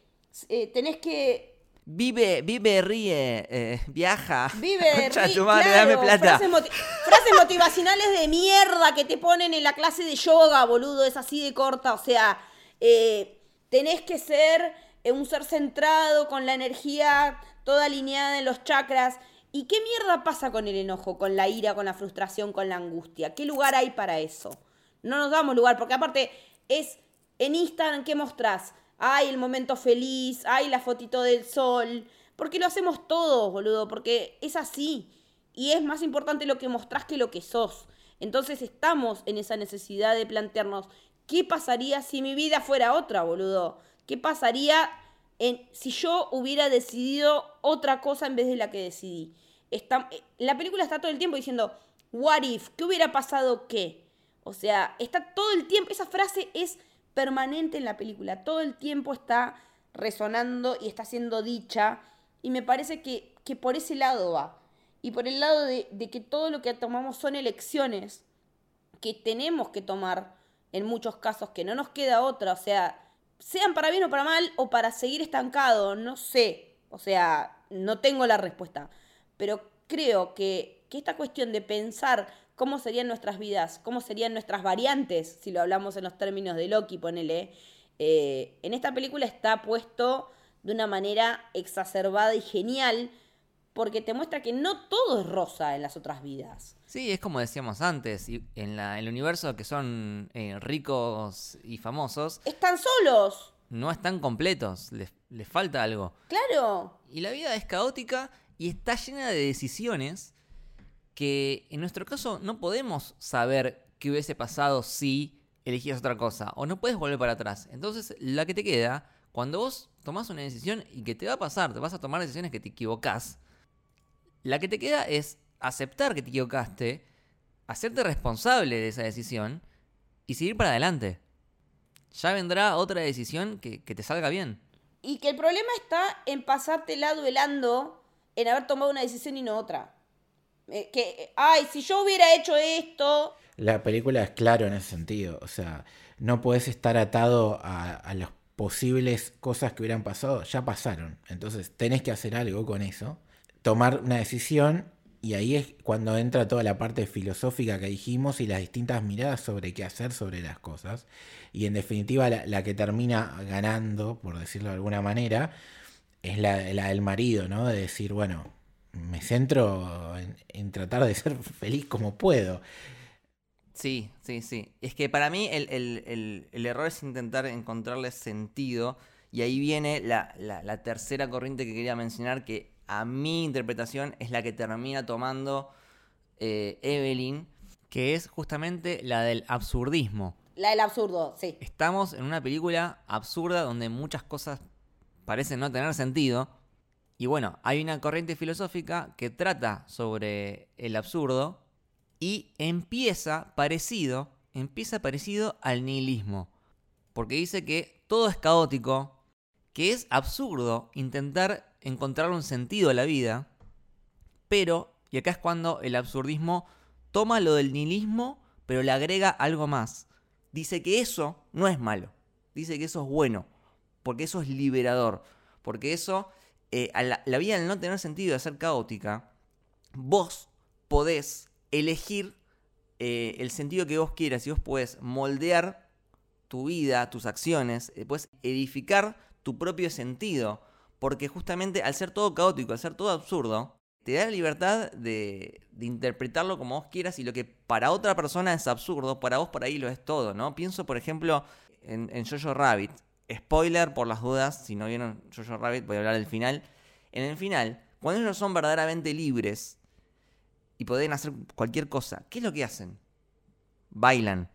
eh, tenés que Vive, vive, ríe, eh, viaja. Vive, ríe. dame plata. Frases, motivacionales de mierda que te ponen en la clase de yoga, boludo, es así de corta. O sea, eh, tenés que ser eh, un ser centrado, con la energía toda alineada en los chakras. ¿Y qué mierda pasa con el enojo, con la ira, con la frustración, con la angustia? ¿Qué lugar hay para eso? No nos damos lugar, porque aparte es en Instagram, ¿qué mostrás? Ay, el momento feliz, ay, la fotito del sol. Porque lo hacemos todos, boludo, porque es así. Y es más importante lo que mostrás que lo que sos. Entonces estamos en esa necesidad de plantearnos, ¿qué pasaría si mi vida fuera otra, boludo? ¿Qué pasaría en, si yo hubiera decidido otra cosa en vez de la que decidí? Está, la película está todo el tiempo diciendo, what if, ¿qué hubiera pasado qué? O sea, está todo el tiempo, esa frase es permanente en la película. Todo el tiempo está resonando y está siendo dicha. Y me parece que, que por ese lado va. Y por el lado de, de que todo lo que tomamos son elecciones que tenemos que tomar en muchos casos, que no nos queda otra. O sea, sean para bien o para mal o para seguir estancado, no sé. O sea, no tengo la respuesta. Pero creo que, que esta cuestión de pensar cómo serían nuestras vidas, cómo serían nuestras variantes, si lo hablamos en los términos de Loki, ponele. Eh, en esta película está puesto de una manera exacerbada y genial, porque te muestra que no todo es rosa en las otras vidas. Sí, es como decíamos antes, en, la, el universo que son eh, ricos y famosos. Están solos. No están completos, les, les falta algo. Claro. Y la vida es caótica y está llena de decisiones que en nuestro caso no podemos saber qué hubiese pasado si elegías otra cosa, o no puedes volver para atrás. Entonces, la que te queda, cuando vos tomás una decisión y que te va a pasar, te vas a tomar decisiones que te equivocás, la que te queda es aceptar que te equivocaste, hacerte responsable de esa decisión y seguir para adelante. Ya vendrá otra decisión que, que te salga bien. Y que el problema está en pasártela duelando en haber tomado una decisión y no otra. Eh, que, ay, si yo hubiera hecho esto... La película es claro en ese sentido, o sea, no puedes estar atado a, las posibles cosas que hubieran pasado, ya pasaron, entonces tenés que hacer algo con eso, tomar una decisión y ahí es cuando entra toda la parte filosófica que dijimos y las distintas miradas sobre qué hacer sobre las cosas. Y en definitiva la, que termina ganando, por decirlo de alguna manera, es la, la, del marido, ¿no? De decir, bueno, me centro en, tratar de ser feliz como puedo. Sí, sí, sí. Es que para mí el, error es intentar encontrarle sentido. Y ahí viene la, tercera corriente que quería mencionar, que a mi interpretación es la que termina tomando eh, Evelyn, que es justamente la del absurdismo. La del absurdo, sí. Estamos en una película absurda donde muchas cosas parecen no tener sentido. Y bueno, hay una corriente filosófica que trata sobre el absurdo y empieza parecido, empieza parecido al nihilismo. Porque dice que todo es caótico, que es absurdo intentar encontrar un sentido a la vida, pero, y acá es cuando el absurdismo toma lo del nihilismo, pero le agrega algo más. Dice que eso no es malo, dice que eso es bueno, porque eso es liberador, porque eso, eh, la, la vida al no tener sentido, de ser caótica, vos podés elegir eh, el sentido que vos quieras y vos podés moldear tu vida, tus acciones, eh, puedes edificar tu propio sentido, porque justamente al ser todo caótico, al ser todo absurdo, te da la libertad de, interpretarlo como vos quieras y lo que para otra persona es absurdo, para vos por ahí lo es todo, ¿no? Pienso, por ejemplo, en, en Jojo Rabbit. Spoiler por las dudas, si no vieron Jojo Rabbit, voy a hablar del final. En el final, cuando ellos son verdaderamente libres y pueden hacer cualquier cosa, ¿qué es lo que hacen? Bailan.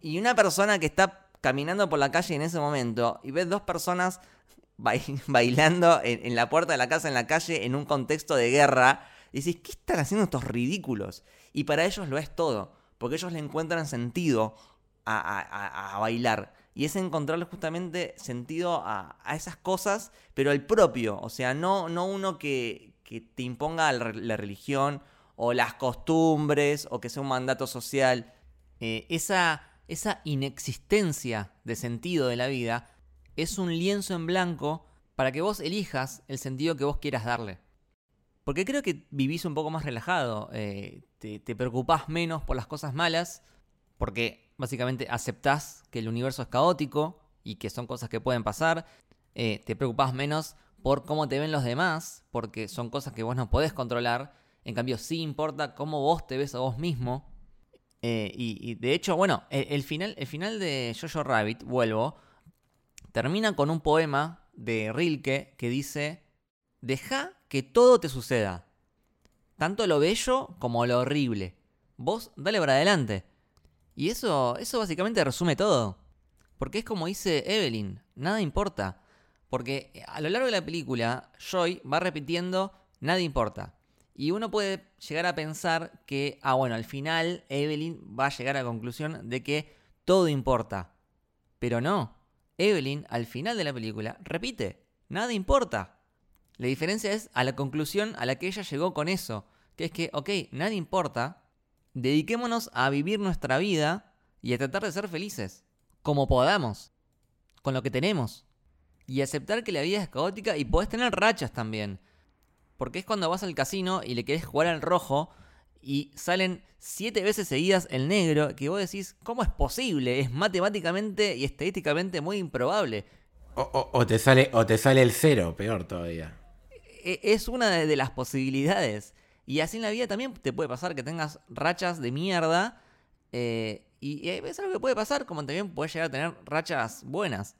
Y una persona que está caminando por la calle en ese momento y ves dos personas bailando en, la puerta de la casa en la calle en un contexto de guerra. Y decís, ¿qué están haciendo estos ridículos? Y para ellos lo es todo, porque ellos le encuentran sentido a, bailar. Y es encontrarle justamente sentido a, esas cosas, pero el propio, o sea, no, no uno que, te imponga la religión o las costumbres o que sea un mandato social. Eh, esa, esa inexistencia de sentido de la vida es un lienzo en blanco para que vos elijas el sentido que vos quieras darle. Porque creo que vivís un poco más relajado, eh, te, preocupás menos por las cosas malas, porque básicamente aceptás que el universo es caótico y que son cosas que pueden pasar, eh, te preocupás menos por cómo te ven los demás, porque son cosas que vos no podés controlar, en cambio sí importa cómo vos te ves a vos mismo. Eh, y, de hecho, bueno, el, final, el final de Jojo Rabbit, vuelvo, termina con un poema de Rilke que dice, deja que todo te suceda, tanto lo bello como lo horrible. Vos dale para adelante. Y eso, eso básicamente resume todo. Porque es como dice Evelyn, nada importa. Porque a lo largo de la película, Joy va repitiendo, nada importa. Y uno puede llegar a pensar que, ah, bueno, al final Evelyn va a llegar a la conclusión de que todo importa. Pero no, Evelyn, al final de la película, repite, nada importa. La diferencia es a la conclusión a la que ella llegó con eso, que es que, ok, nada importa, dediquémonos a vivir nuestra vida y a tratar de ser felices, como podamos, con lo que tenemos, y aceptar que la vida es caótica y podés tener rachas también. Porque es cuando vas al casino y le querés jugar al rojo y salen siete veces seguidas el negro, que vos decís, ¿cómo es posible? Es matemáticamente y estadísticamente muy improbable. O, te, sale, o te sale el cero, peor todavía. E, es una de, las posibilidades. Y así en la vida también te puede pasar que tengas rachas de mierda. Eh, y, es algo que puede pasar, como también puedes llegar a tener rachas buenas.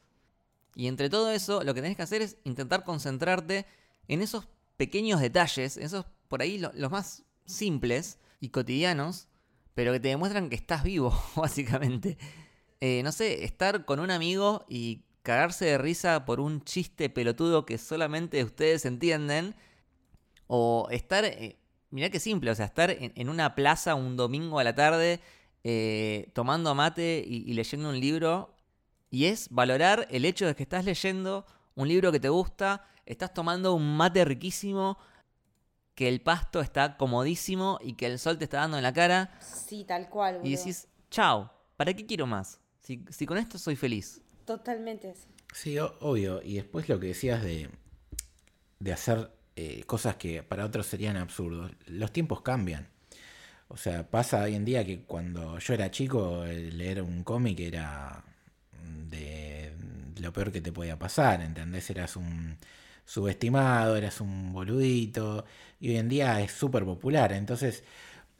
Y entre todo eso, lo que tenés que hacer es intentar concentrarte en esos pequeños detalles, esos por ahí los más simples y cotidianos, pero que te demuestran que estás vivo, básicamente. Eh, no sé, estar con un amigo y cagarse de risa por un chiste pelotudo que solamente ustedes entienden. O estar, eh, mirá qué simple, o sea, estar en, una plaza un domingo a la tarde eh, tomando mate y, y leyendo un libro. Y es valorar el hecho de que estás leyendo un libro que te gusta, estás tomando un mate riquísimo, que el pasto está comodísimo y que el sol te está dando en la cara. Sí, tal cual. Y decís, chao, ¿para qué quiero más? Si, con esto soy feliz. Totalmente así. Sí, obvio. Y después lo que decías de, de hacer eh, cosas que para otros serían absurdos. Los tiempos cambian. O sea, pasa hoy en día que cuando yo era chico, leer un cómic era de lo peor que te podía pasar, ¿entendés? Eras un subestimado, eras un boludito, y hoy en día es súper popular. Entonces,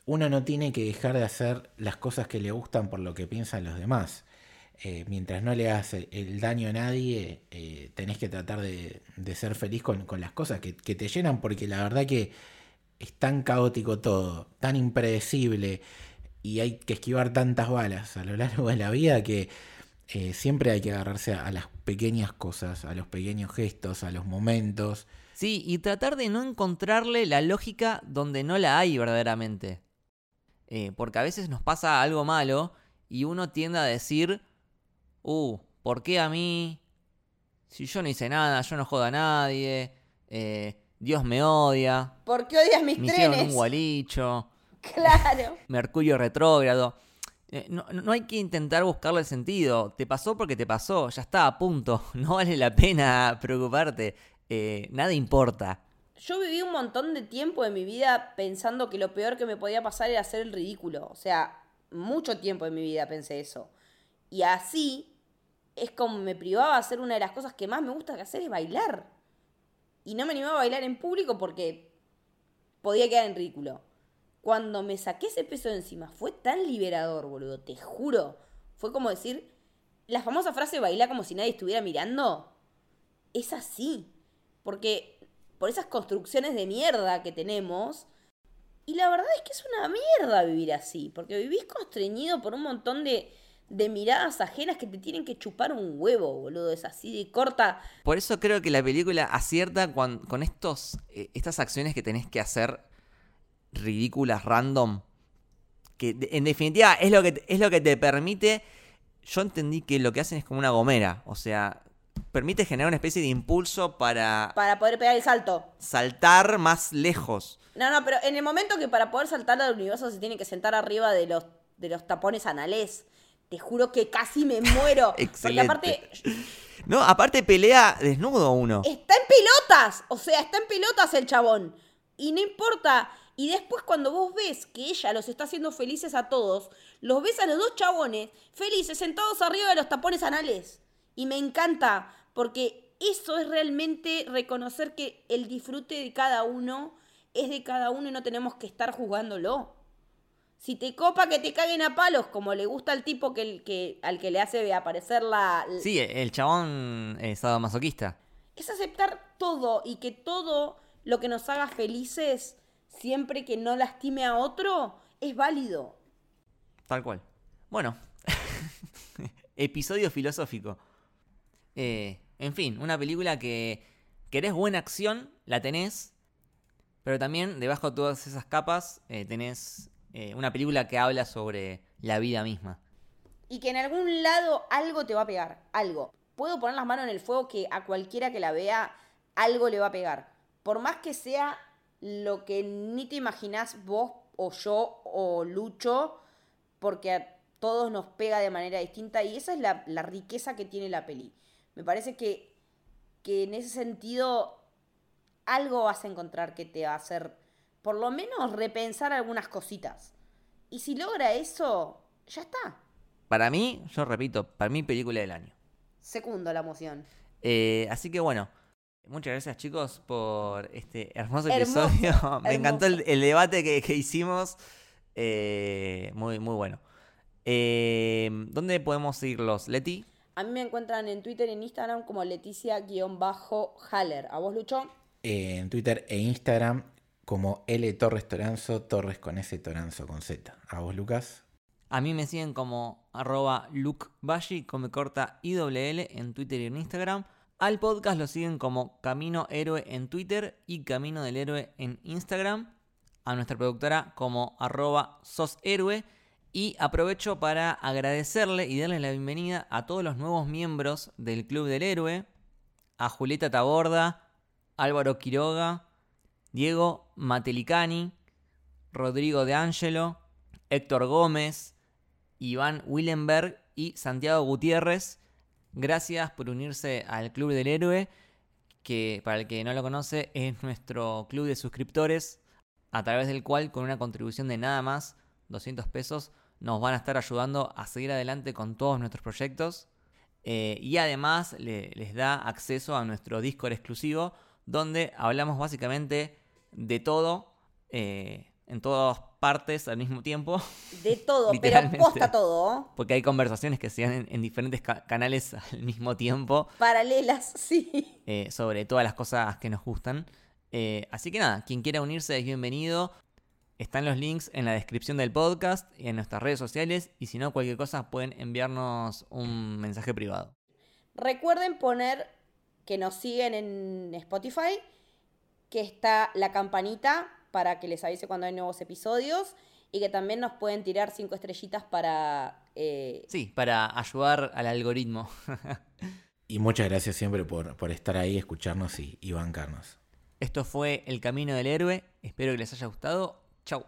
uno no tiene que dejar de hacer las cosas que le gustan por lo que piensan los demás. Eh, mientras no le hagas el, daño a nadie, eh, tenés que tratar de, ser feliz con, las cosas que, te llenan, porque la verdad que es tan caótico todo, tan impredecible, y hay que esquivar tantas balas a lo largo de la vida que eh, siempre hay que agarrarse a, las pequeñas cosas, a los pequeños gestos, a los momentos. Sí, y tratar de no encontrarle la lógica donde no la hay verdaderamente. Porque a veces nos pasa algo malo y uno tiende a decir, uh, ¿por qué a mí? Si yo no hice nada, yo no jodo a nadie, eh, Dios me odia. ¿Por qué odias mis me trenes? un gualicho. Claro. Mercurio retrógrado. Eh, no, no, hay que intentar buscarle el sentido. Te pasó porque te pasó. Ya está, a punto. No vale la pena preocuparte. Eh, nada importa. Yo viví un montón de tiempo de mi vida pensando que lo peor que me podía pasar era hacer el ridículo. O sea, mucho tiempo de mi vida pensé eso. Y así es como me privaba de hacer una de las cosas que más me gusta hacer es bailar. Y no me animaba a bailar en público porque podía quedar en ridículo. Cuando me saqué ese peso de encima, fue tan liberador, boludo, te juro. Fue como decir, la famosa frase baila como si nadie estuviera mirando, es así. Porque por esas construcciones de mierda que tenemos, y la verdad es que es una mierda vivir así, porque vivís constreñido por un montón de, de miradas ajenas que te tienen que chupar un huevo, boludo. Es así de corta. Por eso creo que la película acierta con, con estos, eh, estas acciones que tenés que hacer ridículas, random, que en definitiva es lo que, es lo que te permite, yo entendí que lo que hacen es como una gomera, o sea, permite generar una especie de impulso para... Para poder pegar el salto. Saltar más lejos. No, no, pero en el momento que para poder saltar al universo se tiene que sentar arriba de los, de los tapones anales, te juro que casi me muero. Excelente. Porque aparte... No, aparte pelea desnudo uno. Está en pelotas, o sea, está en pelotas el chabón. Y no importa y después cuando vos ves que ella los está haciendo felices a todos, los ves a los dos chabones felices sentados arriba de los tapones anales. Y me encanta, porque eso es realmente reconocer que el disfrute de cada uno es de cada uno y no tenemos que estar juzgándolo. Si te copa que te caguen a palos, como le gusta al tipo que, que, al que le hace aparecer la... Sí, el chabón es masoquista. Es aceptar todo y que todo lo que nos haga felices siempre que no lastime a otro, es válido. Tal cual. Bueno, episodio filosófico. Eh, en fin, una película que querés buena acción, la tenés, pero también debajo de todas esas capas eh, tenés eh, una película que habla sobre la vida misma. Y que en algún lado algo te va a pegar, algo. Puedo poner las manos en el fuego que a cualquiera que la vea algo le va a pegar. Por más que sea lo que ni te imaginás vos o yo o Lucho, porque a todos nos pega de manera distinta y esa es la, riqueza que tiene la peli. Me parece que, que en ese sentido algo vas a encontrar que te va a hacer por lo menos repensar algunas cositas. Y si logra eso, ya está. Para mí, yo repito, para mí película del año. Segundo la emoción. Eh, así que bueno, Muchas gracias chicos por este hermoso, episodio. Me encantó el, debate que, hicimos. Eh, muy, muy bueno. Eh, ¿Dónde podemos seguirlos, Leti? A mí me encuentran en Twitter y en Instagram como Leticia-Haller. ¿A vos, Lucho? Eh, en Twitter e Instagram como L Torres Toranzo, Torres con S, Toranzo con Z. ¿A vos, Lucas? A mí me siguen como arroba Luke con corta IWL en Twitter y en Instagram. Al podcast lo siguen como Camino Héroe en Twitter y Camino del Héroe en Instagram. A nuestra productora como arroba soshéroe. Y aprovecho para agradecerle y darle la bienvenida a todos los nuevos miembros del Club del Héroe. A Julieta Taborda, Álvaro Quiroga, Diego Matelicani, Rodrigo de Angelo, Héctor Gómez, Iván Willenberg y Santiago Gutiérrez. Gracias por unirse al Club del Héroe, que para el que no lo conoce es nuestro club de suscriptores, a través del cual con una contribución de nada más, 200 pesos, nos van a estar ayudando a seguir adelante con todos nuestros proyectos. Eh, y además les da acceso a nuestro Discord exclusivo, donde hablamos básicamente de todo. Eh, en todas partes al mismo tiempo. De todo, pero posta todo. Porque hay conversaciones que se dan en, diferentes canales al mismo tiempo. Paralelas, sí. Eh, sobre todas las cosas que nos gustan. Eh, así que nada, quien quiera unirse es bienvenido. Están los links en la descripción del podcast y en nuestras redes sociales y si no, cualquier cosa pueden enviarnos un mensaje privado. Recuerden poner que nos siguen en Spotify, que está la campanita para que les avise cuando hay nuevos episodios y que también nos pueden tirar cinco estrellitas para... eh, Sí, para ayudar al algoritmo. Y muchas gracias siempre por, por estar ahí, escucharnos y, y bancarnos. Esto fue El Camino del Héroe. Espero que les haya gustado. Chau.